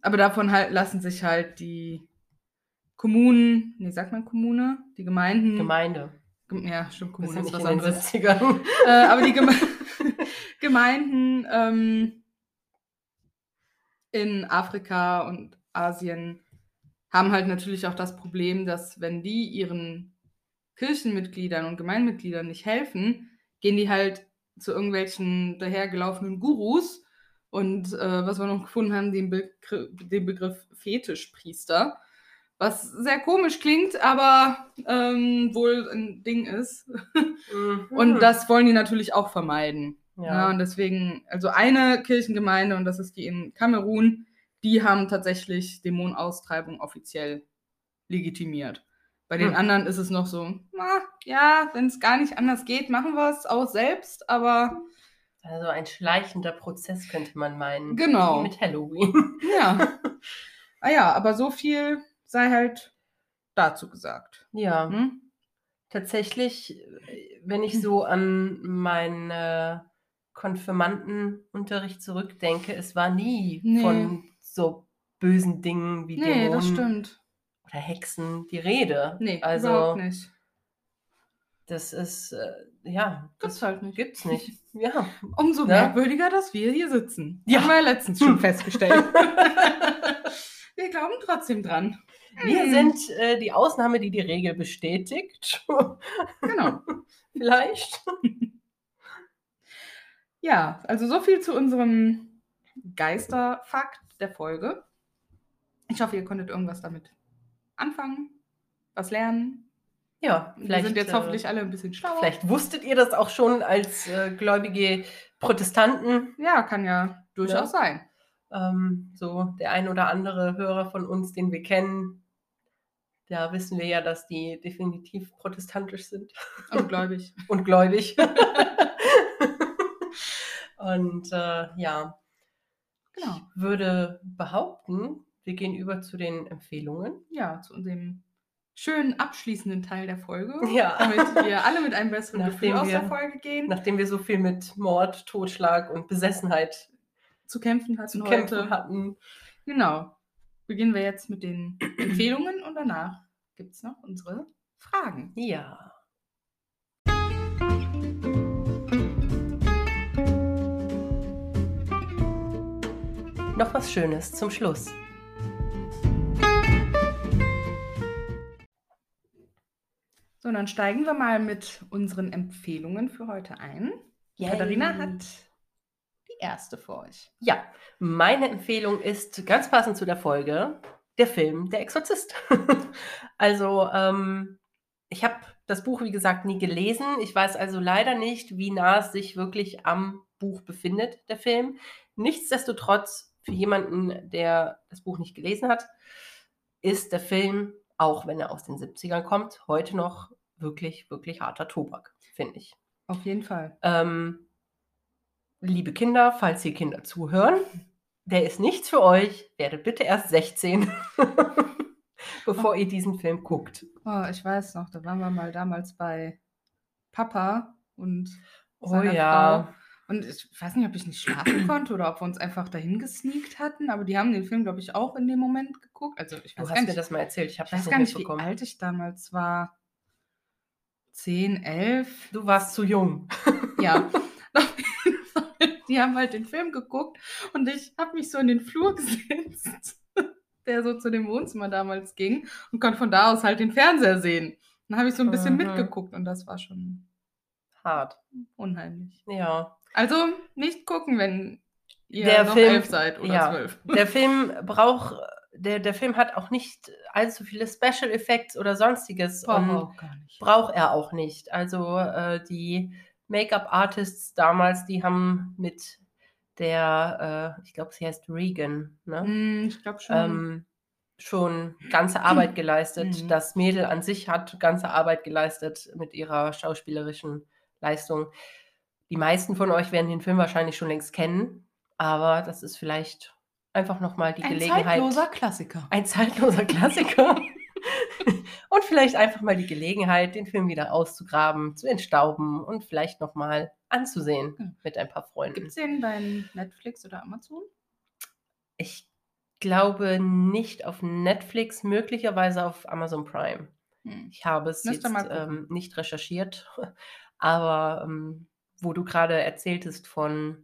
aber davon halt lassen sich halt die Kommunen, nee, sagt man Kommune? Die Gemeinden. Gemeinde. Gem- ja, stimmt, Kommune ist nicht was anderes. 70ern. äh, aber die Geme Gemeinden ähm, in Afrika und Asien haben halt natürlich auch das Problem, dass wenn die ihren Kirchenmitgliedern und Gemeindemitgliedern nicht helfen, gehen die halt zu irgendwelchen dahergelaufenen Gurus und äh, was wir noch gefunden haben, den, Begr den Begriff Fetischpriester, was sehr komisch klingt, aber ähm, wohl ein Ding ist. Mhm. Und das wollen die natürlich auch vermeiden. Ja. Ja. und deswegen, also eine Kirchengemeinde, und das ist die in Kamerun, die haben tatsächlich Dämonenaustreibung offiziell legitimiert. Bei den Hm. anderen ist es noch so, na, ja, wenn es gar nicht anders geht, machen wir es auch selbst, aber Also ein schleichender Prozess könnte man meinen. Genau. Wie Mit Halloween. ja. ah ja, aber so viel sei halt dazu gesagt. Ja. Hm? Tatsächlich, wenn ich so an meinen äh, Konfirmandenunterricht zurückdenke, es war nie Nee. von so bösen Dingen wie Nee, Dämonen das stimmt. oder Hexen die Rede. Nee, also überhaupt nicht. Das ist, äh, ja, Gibt's das halt nicht. gibt's nicht. Ja. Umso Ne? merkwürdiger, dass wir hier sitzen. Ja. Haben wir ja letztens schon festgestellt. wir glauben trotzdem dran. Wir Hm. sind äh, die Ausnahme, die die Regel bestätigt. Genau. Vielleicht. Ja, also so viel zu unserem Geisterfakt der Folge. Ich hoffe, ihr konntet irgendwas damit anfangen, was lernen. Ja, Wir sind jetzt äh, hoffentlich alle ein bisschen schlauer. Vielleicht wusstet ihr das auch schon als äh, gläubige Protestanten. Ja, kann ja durchaus sein. Ähm, so der ein oder andere Hörer von uns, den wir kennen, da wissen wir ja, dass die definitiv protestantisch sind Ungläubig. und gläubig. und äh, ja, Genau. ich würde behaupten, wir gehen über zu den Empfehlungen. Ja, zu unserem schönen abschließenden Teil der Folge. Ja. Damit wir alle mit einem besseren Nachdem Gefühl aus wir- der Folge gehen. Nachdem wir so viel mit Mord, Totschlag und Besessenheit zu kämpfen hatten zu heute. kämpfen hatten. Genau. Beginnen wir jetzt mit den Empfehlungen und danach gibt es noch unsere Fragen. Ja. Noch was Schönes zum Schluss. So, dann steigen wir mal mit unseren Empfehlungen für heute ein. Katharina hat die erste für euch. Ja, meine Empfehlung ist ganz passend zu der Folge der Film Der Exorzist. also, ähm, ich habe das Buch, wie gesagt, nie gelesen. Ich weiß also leider nicht, wie nah es sich wirklich am Buch befindet, der Film. Nichtsdestotrotz, für jemanden, der das Buch nicht gelesen hat, ist der Film, auch wenn er aus den 70ern kommt, heute noch wirklich, wirklich harter Tobak, finde ich. Auf jeden Fall. Ähm, liebe Kinder, falls ihr Kinder zuhören, der ist nichts für euch. Werdet bitte erst 16, bevor ihr diesen Film guckt. Oh, ich weiß noch, da waren wir mal damals bei Papa und Oh ja. Frau. Und ich weiß nicht, ob ich nicht schlafen konnte oder ob wir uns einfach dahin gesneakt hatten, aber die haben den Film, glaube ich, auch in dem Moment geguckt. Also ich Du weiß hast gar mir das mal erzählt. Ich habe das gar nicht, wie alt ich damals war. 10, 11. Du warst zu jung. Ja. Die haben halt den Film geguckt und ich habe mich so in den Flur gesetzt, der so zu dem Wohnzimmer damals ging und konnte von da aus halt den Fernseher sehen. Dann habe ich so ein bisschen Mhm. mitgeguckt und das war schon Hart. unheimlich. Ja. Also nicht gucken, wenn ihr Der noch Film- elf seid oder ja. zwölf. Der Film braucht, der, der Film hat auch nicht allzu viele Special Effects oder sonstiges. Boah, braucht er auch nicht. Also äh, die Make-up-Artists damals, die haben mit der, äh, ich glaube, sie heißt Regan, ne? Hm, ich glaube schon. ähm, schon ganze Arbeit geleistet. Mhm. Das Mädel an sich hat ganze Arbeit geleistet mit ihrer schauspielerischen Leistung. Die meisten von euch werden den Film wahrscheinlich schon längst kennen, aber das ist vielleicht einfach nochmal die ein Gelegenheit. zeitloser Klassiker. Ein zeitloser Klassiker. und vielleicht einfach mal die Gelegenheit, den Film wieder auszugraben, zu entstauben und vielleicht nochmal anzusehen mit ein paar Freunden. Gibt es den bei Netflix oder Amazon? Ich glaube nicht auf Netflix, möglicherweise auf Amazon Prime. Hm. Ich habe es Müsst jetzt ähm, nicht recherchiert, aber ähm, wo du gerade erzähltest von,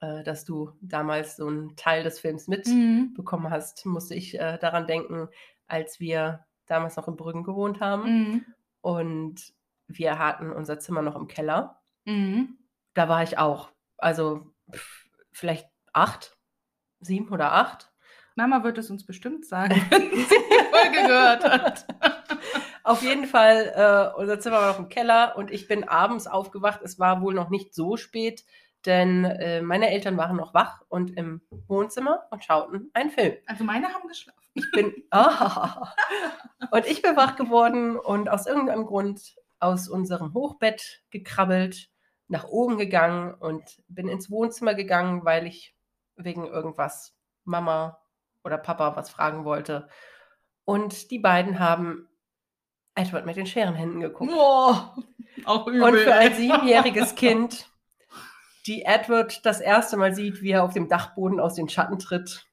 äh, dass du damals so einen Teil des Films Mhm. mitbekommen hast, musste ich äh, daran denken, als wir damals noch in Brüggen gewohnt haben Mhm. und wir hatten unser Zimmer noch im Keller. Mhm. Da war ich auch, also pff, vielleicht acht, sieben oder acht. Mama wird es uns bestimmt sagen, wenn sie die Folge gehört hat. Auf jeden Fall, äh, unser Zimmer war noch im Keller und ich bin abends aufgewacht. Es war wohl noch nicht so spät, denn äh, meine Eltern waren noch wach und im Wohnzimmer und schauten einen Film. Also meine haben geschlafen. Ich bin ah, und ich bin wach geworden und aus irgendeinem Grund aus unserem Hochbett gekrabbelt, nach oben gegangen und bin ins Wohnzimmer gegangen, weil ich wegen irgendwas Mama oder Papa was fragen wollte. Und die beiden haben Edward mit den Scherenhänden geguckt. Boah, auch übel. Und für ein siebenjähriges Kind, die Edward das erste Mal sieht, wie er auf dem Dachboden aus den Schatten tritt,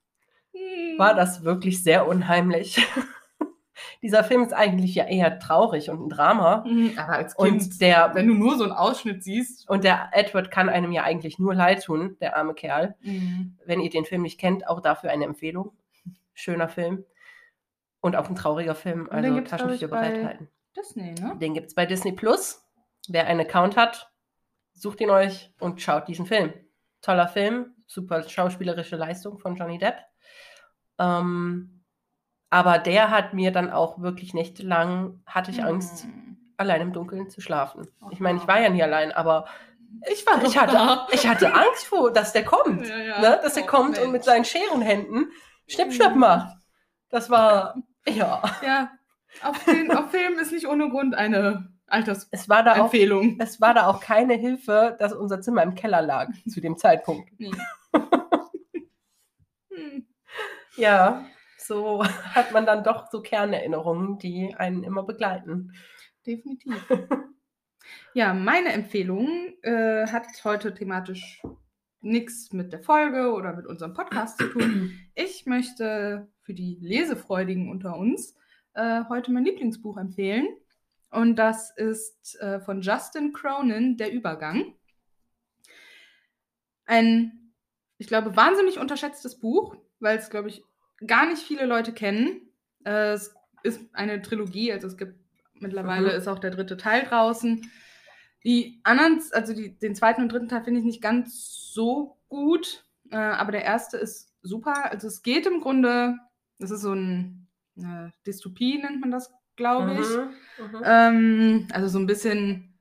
Hm. war das wirklich sehr unheimlich. Dieser Film ist eigentlich ja eher traurig und ein Drama. Mhm, Aber als Kind, Und der, wenn du nur so einen Ausschnitt siehst. und der Edward kann einem ja eigentlich nur leid tun, der arme Kerl. Mhm. Wenn ihr den Film nicht kennt, auch dafür eine Empfehlung. Schöner Film. Und auch ein trauriger Film, also Taschentücher bereithalten. Disney, ne? Den gibt es bei Disney Plus. Wer einen Account hat, sucht ihn euch und schaut diesen Film. Toller Film, super schauspielerische Leistung von Johnny Depp. Ähm, aber der hat mir dann auch wirklich nächtelang, hatte ich Angst, Mhm. allein im Dunkeln zu schlafen. Ich meine, ich Aha. war ja nie allein, aber Ich war ich hatte, ich hatte Angst vor, dass der kommt. Ja, ja. Ne? Dass er Oh, kommt und mit Mensch. seinen Scherenhänden Schnipp, Schnipp Mhm. macht. Das war, ja. Ja, auf, Film, auf Film ist nicht ohne Grund eine Es war da auch Altersempfehlung. Es war da auch keine Hilfe, dass unser Zimmer im Keller lag zu dem Zeitpunkt. Nee. Hm. Ja, so hat man dann doch so Kernerinnerungen, die einen immer begleiten. Definitiv. Ja, meine Empfehlung äh, hat heute thematisch nichts mit der Folge oder mit unserem Podcast zu tun. Ich möchte für die Lesefreudigen unter uns äh, heute mein Lieblingsbuch empfehlen. Und das ist äh, von Justin Cronin, Der Übergang. Ein, ich glaube, wahnsinnig unterschätztes Buch, weil es, glaube ich, gar nicht viele Leute kennen. Äh, es ist eine Trilogie, also es gibt mittlerweile Mhm. ist auch der dritte Teil draußen. Die anderen, also die, den zweiten und dritten Teil finde ich nicht ganz so gut, äh, aber der erste ist super. Also es geht im Grunde, das ist so ein äh, Dystopie, nennt man das, glaube ich. Mhm, mhm. Ähm, also so ein bisschen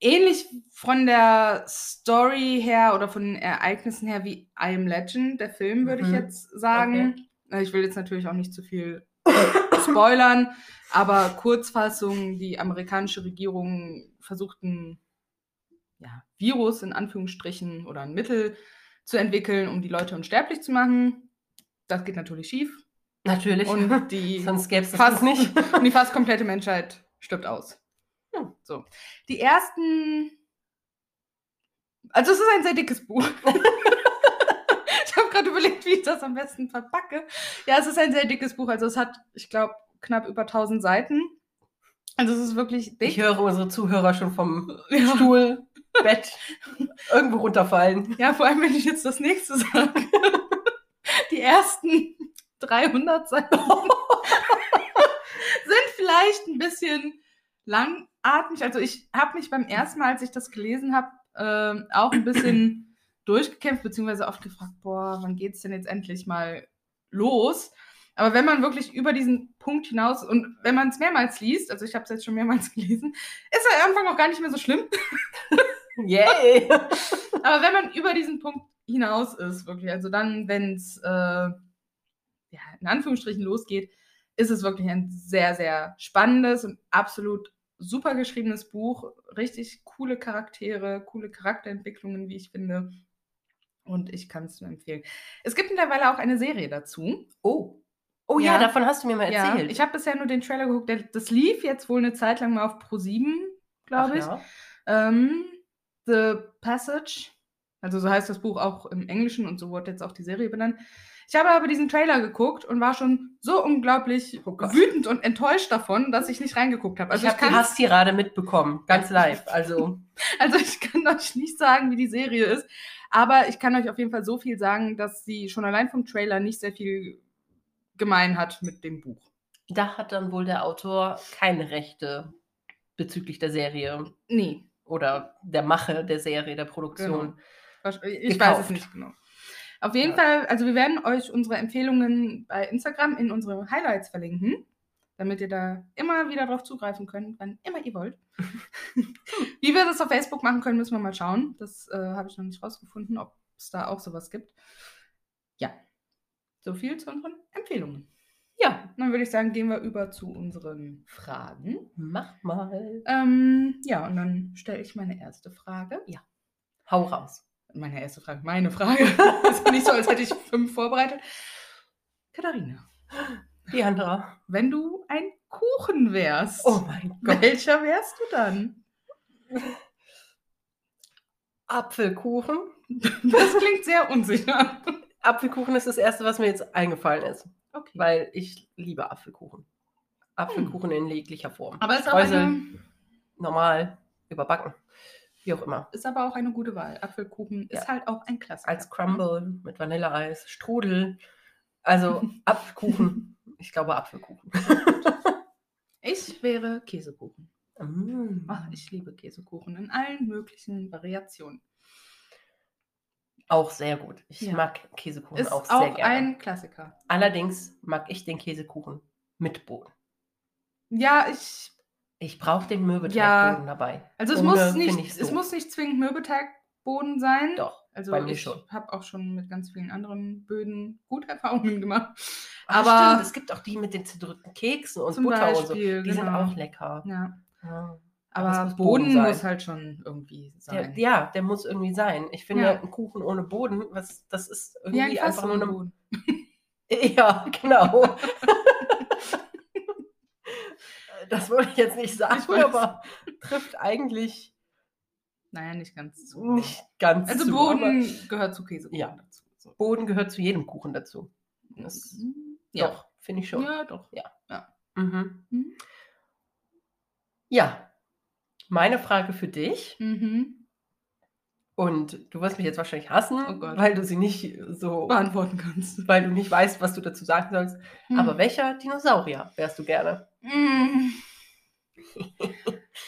ähnlich von der Story her oder von den Ereignissen her wie I Am Legend, der Film, würde ich Mhm. jetzt sagen. Äh, Ich will jetzt natürlich auch nicht zu viel spoilern, aber Kurzfassung, die amerikanische Regierung versucht ein ja, Virus in Anführungsstrichen oder ein Mittel zu entwickeln, um die Leute unsterblich zu machen. Das geht natürlich schief. Natürlich. Und die Sonst gäbe es fast nicht. und die fast komplette Menschheit stirbt aus. Hm. So. Die ersten. Also, es ist ein sehr dickes Buch. ich habe gerade überlegt, wie ich das am besten verpacke. Ja, es ist ein sehr dickes Buch. Also, es hat, ich glaube, knapp über 1000 Seiten. Also, es ist wirklich dick. Ich höre unsere Zuhörer schon vom Ja. Stuhl, Bett, irgendwo runterfallen. Ja, vor allem, wenn ich jetzt das nächste sage. Die ersten 300 Seiten sind vielleicht ein bisschen langatmig. Also ich habe mich beim ersten Mal, als ich das gelesen habe, ähm, auch ein bisschen durchgekämpft, beziehungsweise oft gefragt, boah, wann geht's denn jetzt endlich mal los? Aber wenn man wirklich über diesen Punkt hinaus und wenn man es mehrmals liest, also ich habe es jetzt schon mehrmals gelesen, ist er am Anfang auch gar nicht mehr so schlimm. Yay! Aber wenn man über diesen Punkt hinaus ist, wirklich, also dann, wenn es äh, ja, in Anführungsstrichen losgeht, ist es wirklich ein sehr, sehr spannendes und absolut super geschriebenes Buch. Richtig coole Charaktere, coole Charakterentwicklungen, wie ich finde. Und ich kann es nur empfehlen. Es gibt mittlerweile auch eine Serie dazu. Oh. Oh ja, Ja. davon hast du mir mal Ja, erzählt. ich habe bisher nur den Trailer geguckt. Der, das lief jetzt wohl eine Zeit lang mal auf Pro 7, glaube ich. ja. Ähm, The Passage, also so heißt das Buch auch im Englischen und so wurde jetzt auch die Serie benannt. Ich habe aber diesen Trailer geguckt und war schon so unglaublich Oh wütend und enttäuscht davon, dass ich nicht reingeguckt habe. Also ich habe die kann, Hasstirade mitbekommen, ganz live. Also, also ich kann euch nicht sagen, wie die Serie ist, aber ich kann euch auf jeden Fall so viel sagen, dass sie schon allein vom Trailer nicht sehr viel gemein hat mit dem Buch. da hat dann wohl der Autor keine Rechte bezüglich der Serie Nee, oder der Mache der Serie, der Produktion. Wasch- Ich gekauft. weiß es nicht genau. Auf jeden Ja. Fall, also wir werden euch unsere Empfehlungen bei Instagram in unsere Highlights verlinken, damit ihr da immer wieder drauf zugreifen könnt, wann immer ihr wollt. Wie wir das auf Facebook machen können, müssen wir mal schauen. Das äh, habe ich noch nicht rausgefunden, ob es da auch sowas gibt. Ja, so viel zu unseren Empfehlungen. Ja, dann würde ich sagen, gehen wir über zu unseren Fragen. Mach mal. Ähm, ja, und dann stelle ich meine erste Frage. Hau raus. Meine erste Frage, meine Frage. ist nicht so, als hätte ich fünf vorbereitet. Katharina, Leandra. wenn du ein Kuchen wärst, Oh mein Gott. welcher wärst du dann? Apfelkuchen. Das klingt sehr unsicher. Apfelkuchen ist das Erste, was mir jetzt eingefallen ist, Okay. weil ich liebe Apfelkuchen. Apfelkuchen in jeglicher Form. Aber ist auch, eine, normal, überbacken. Wie auch immer. ist aber auch eine gute Wahl. Apfelkuchen Ja. ist halt auch ein Klassiker. Als Crumble mit Vanilleeis, Strudel. Also Apfelkuchen. Ich glaube Apfelkuchen. Ich wäre Käsekuchen. Mm. Ach, ich liebe Käsekuchen in allen möglichen Variationen. Auch sehr gut. Ich Ja. mag Käsekuchen Ist auch auch, sehr gerne. ein Klassiker. Allerdings mag ich den Käsekuchen mit Boden. Ja, ich. Ich brauche den Mürbeteigboden Ja. dabei. Also es Ohne muss nicht, ich's es muss nicht zwingend Mürbeteigboden sein. Doch, Also bei mir ich habe auch schon mit ganz vielen anderen Böden gute Erfahrungen gemacht. Ach, Aber- stimmt, es gibt auch die mit den zerdrückten Keksen und Butter und so. Beispiel, Die sind genau. auch lecker. Ja. Ja. Aber muss Boden, Boden muss halt schon irgendwie Der, sein. ja, der muss irgendwie sein. Ich finde, Ja. ein Kuchen ohne Boden, was, das ist ein irgendwie Fass einfach nur eine. Boden. Ja, genau. das wollte ich jetzt nicht sagen, aber trifft eigentlich Naja, nicht ganz so. nicht ganz Also zu. Boden gehört zu Käsekuchen Ja. dazu. So. Boden gehört zu jedem Kuchen dazu. Das- ja. Doch, finde ich schon. Ja, doch. Mhm. Mhm. Ja, meine Frage für dich. Mhm. Und du wirst mich jetzt wahrscheinlich hassen, Oh weil du sie nicht so, Beantworten kannst. weil du nicht weißt, was du dazu sagen sollst. Aber welcher Dinosaurier wärst du gerne? Mm.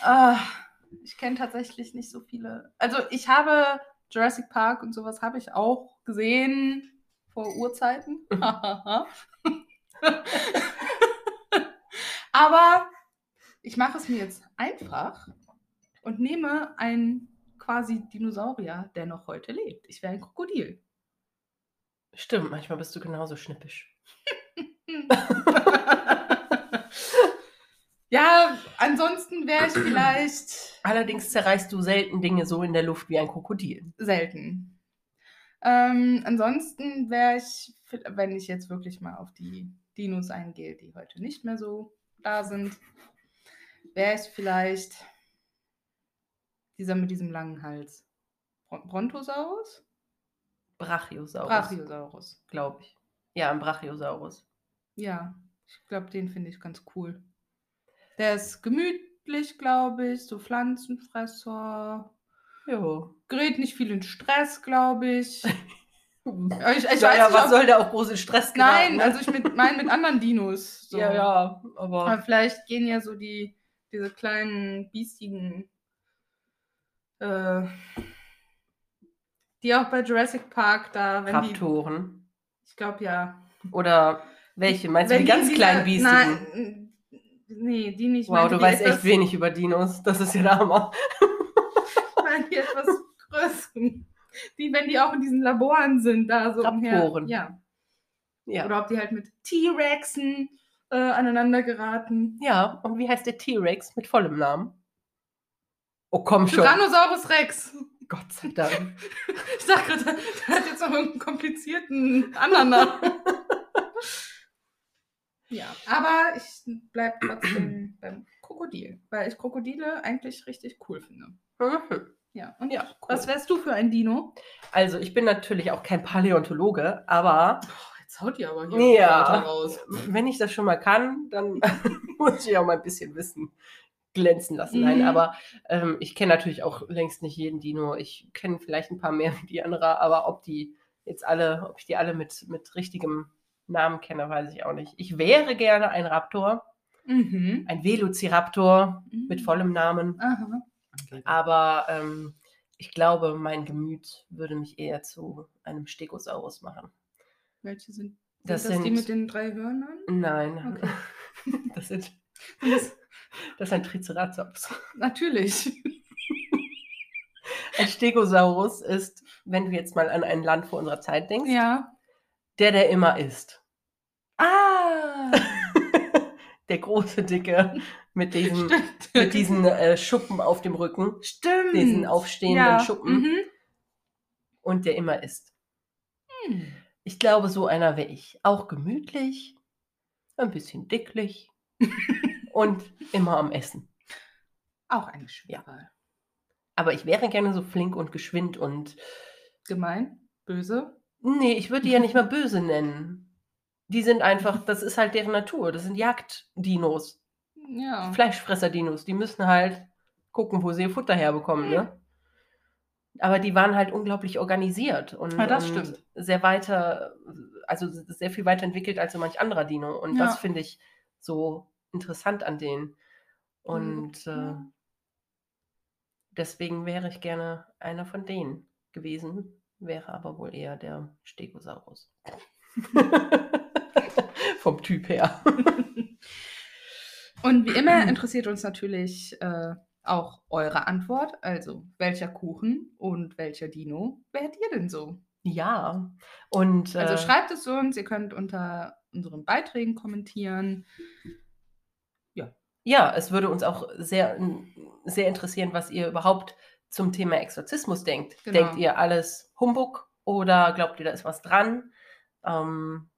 Ah, ich kenne tatsächlich nicht so viele. Also ich habe Jurassic Park und sowas habe ich auch gesehen vor Urzeiten. Aber ich mache es mir jetzt einfach und nehme einen quasi Dinosaurier, der noch heute lebt. Ich wäre ein Krokodil. Stimmt, manchmal bist du genauso schnippisch. ja, ansonsten wäre ich vielleicht Allerdings zerreißt du selten Dinge so in der Luft wie ein Krokodil. selten. Ähm, ansonsten wäre ich, wenn ich jetzt wirklich mal auf die Dinos eingehe, die heute nicht mehr so da sind, wäre ich vielleicht dieser mit diesem langen Hals. Bron Brontosaurus? Brachiosaurus, Brachiosaurus. glaube ich. Ja, ein Brachiosaurus. Ja, ich glaube, den finde ich ganz cool. Der ist gemütlich, glaube ich, so Pflanzenfresser. Jo. Gerät nicht viel in Stress, glaube ich. Ich, ich ja, weiß ja, nicht, was ob- soll der auch großen Stress Nein, geraten, ne? also ich mit, meine mit anderen Dinos. So. Ja, ja, aber Aber vielleicht gehen ja so die, diese kleinen, biestigen, äh, die auch bei Jurassic Park da, wenn Raptoren. die, ich glaube ja. Oder welche? Meinst du Wenn die ganz diese- kleinen Biestigen? Nein, nee, die nicht. Ich wow, du die weißt etwas, echt wenig über Dinos. Das ist ja der Hammer. Ich meine die etwas größeren. Die, wenn die auch in diesen Laboren sind, da so Raptoren. umher. Ja. Ja. Oder ob die halt mit T-Rexen äh, aneinander geraten. ja, und wie heißt der T-Rex mit vollem Namen? Oh, komm schon. Tyrannosaurus Rex. Gott sei Dank. Ich sag gerade, der hat jetzt noch irgendeinen komplizierten Namen. ja, aber ich bleib trotzdem beim Krokodil, weil ich Krokodile eigentlich richtig cool finde. Mhm. Ja, und Ja, cool. was wärst du für ein Dino? Also, ich bin natürlich auch kein Paläontologe, aber Jetzt haut ihr aber Ja. Wörter raus. wenn ich das schon mal kann, dann muss ich auch mal ein bisschen Wissen glänzen lassen. Nein, Mhm. aber ähm, ich kenne natürlich auch längst nicht jeden Dino. Ich kenne vielleicht ein paar mehr wie die andere, aber ob die jetzt alle, ob ich die alle mit, mit richtigem Namen kenne, weiß ich auch nicht. Ich wäre gerne ein Raptor, Mhm. ein Velociraptor mit vollem Namen, Aha. aber ähm, ich glaube, mein Gemüt würde mich eher zu einem Stegosaurus machen. Welche sind, sind Das das, die sind- mit den drei Hörnern? Nein, Okay. das, sind, Das, das ist ein Triceratops. natürlich. Ein Stegosaurus ist, wenn du jetzt mal an ein Land vor unserer Zeit denkst, Ja. der, der immer isst. Ah! der große, dicke, mit diesen, Stimmt. mit diesen äh, Schuppen auf dem Rücken Stimmt. diesen aufstehenden ja. Schuppen. Mhm. und der immer isst. Hm. Ich glaube, so einer wäre ich. Auch gemütlich, ein bisschen dicklich und immer am Essen. Auch eine Schwerwahl. Aber ich wäre gerne so flink und geschwind und Gemein, böse. nee, ich würde die ja nicht mal böse nennen. Die sind einfach, das ist halt deren Natur. Das sind Jagddinos. Ja. Fleischfresser-Dinos, die müssen halt gucken, wo sie ihr Futter herbekommen, ne? Aber die waren halt unglaublich organisiert und, Ja, das und stimmt. sehr weiter, also sehr viel weiterentwickelt als so manch anderer Dino. Und Ja. das finde ich so interessant an denen. Und äh, deswegen wäre ich gerne einer von denen gewesen, wäre aber wohl eher der Stegosaurus. Vom Typ her. Und wie immer interessiert uns natürlich äh, auch eure Antwort. Also, welcher Kuchen und welcher Dino wärt ihr denn so? Ja. Und Also äh, schreibt es uns, ihr könnt unter unseren Beiträgen kommentieren. Ja, es würde uns auch sehr, sehr interessieren, was ihr überhaupt zum Thema Exorzismus denkt. Genau. Denkt ihr alles Humbug oder glaubt ihr, da ist was dran? Ähm,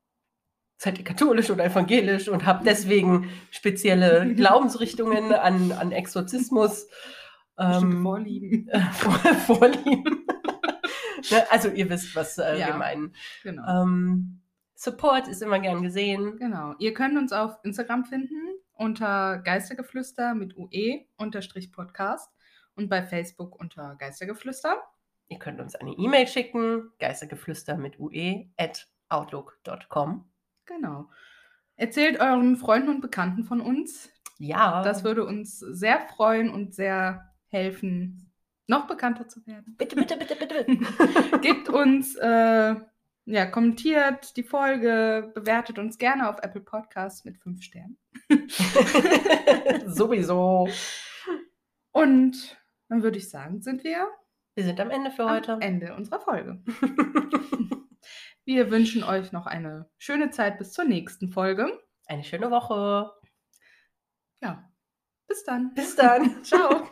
seid ihr katholisch oder evangelisch und habt deswegen spezielle Glaubensrichtungen an, an Exorzismus? Ähm, Vorlieben. äh, Vor- Vorlieben. ne? Also ihr wisst, was äh, Ja. wir meinen. Genau. Ähm, Support ist immer gern gesehen. Genau. Ihr könnt uns auf Instagram finden unter Geistergeflüster mit UE unterstrich Podcast und bei Facebook unter Geistergeflüster. Ihr könnt uns eine E-Mail schicken, geistergeflüster mit ue at outlook.com. Genau. Erzählt euren Freunden und Bekannten von uns. Ja, Das würde uns sehr freuen und sehr helfen, noch bekannter zu werden. bitte, bitte, bitte, bitte. Gebt uns, äh, ja, kommentiert die Folge, bewertet uns gerne auf Apple Podcasts mit fünf Sternen. Sowieso. Und dann würde ich sagen, sind wir Wir sind am Ende für am heute. Ende unserer Folge. Wir wünschen euch noch eine schöne Zeit bis zur nächsten Folge. Eine schöne Woche. Ja, bis dann. Bis dann. Ciao.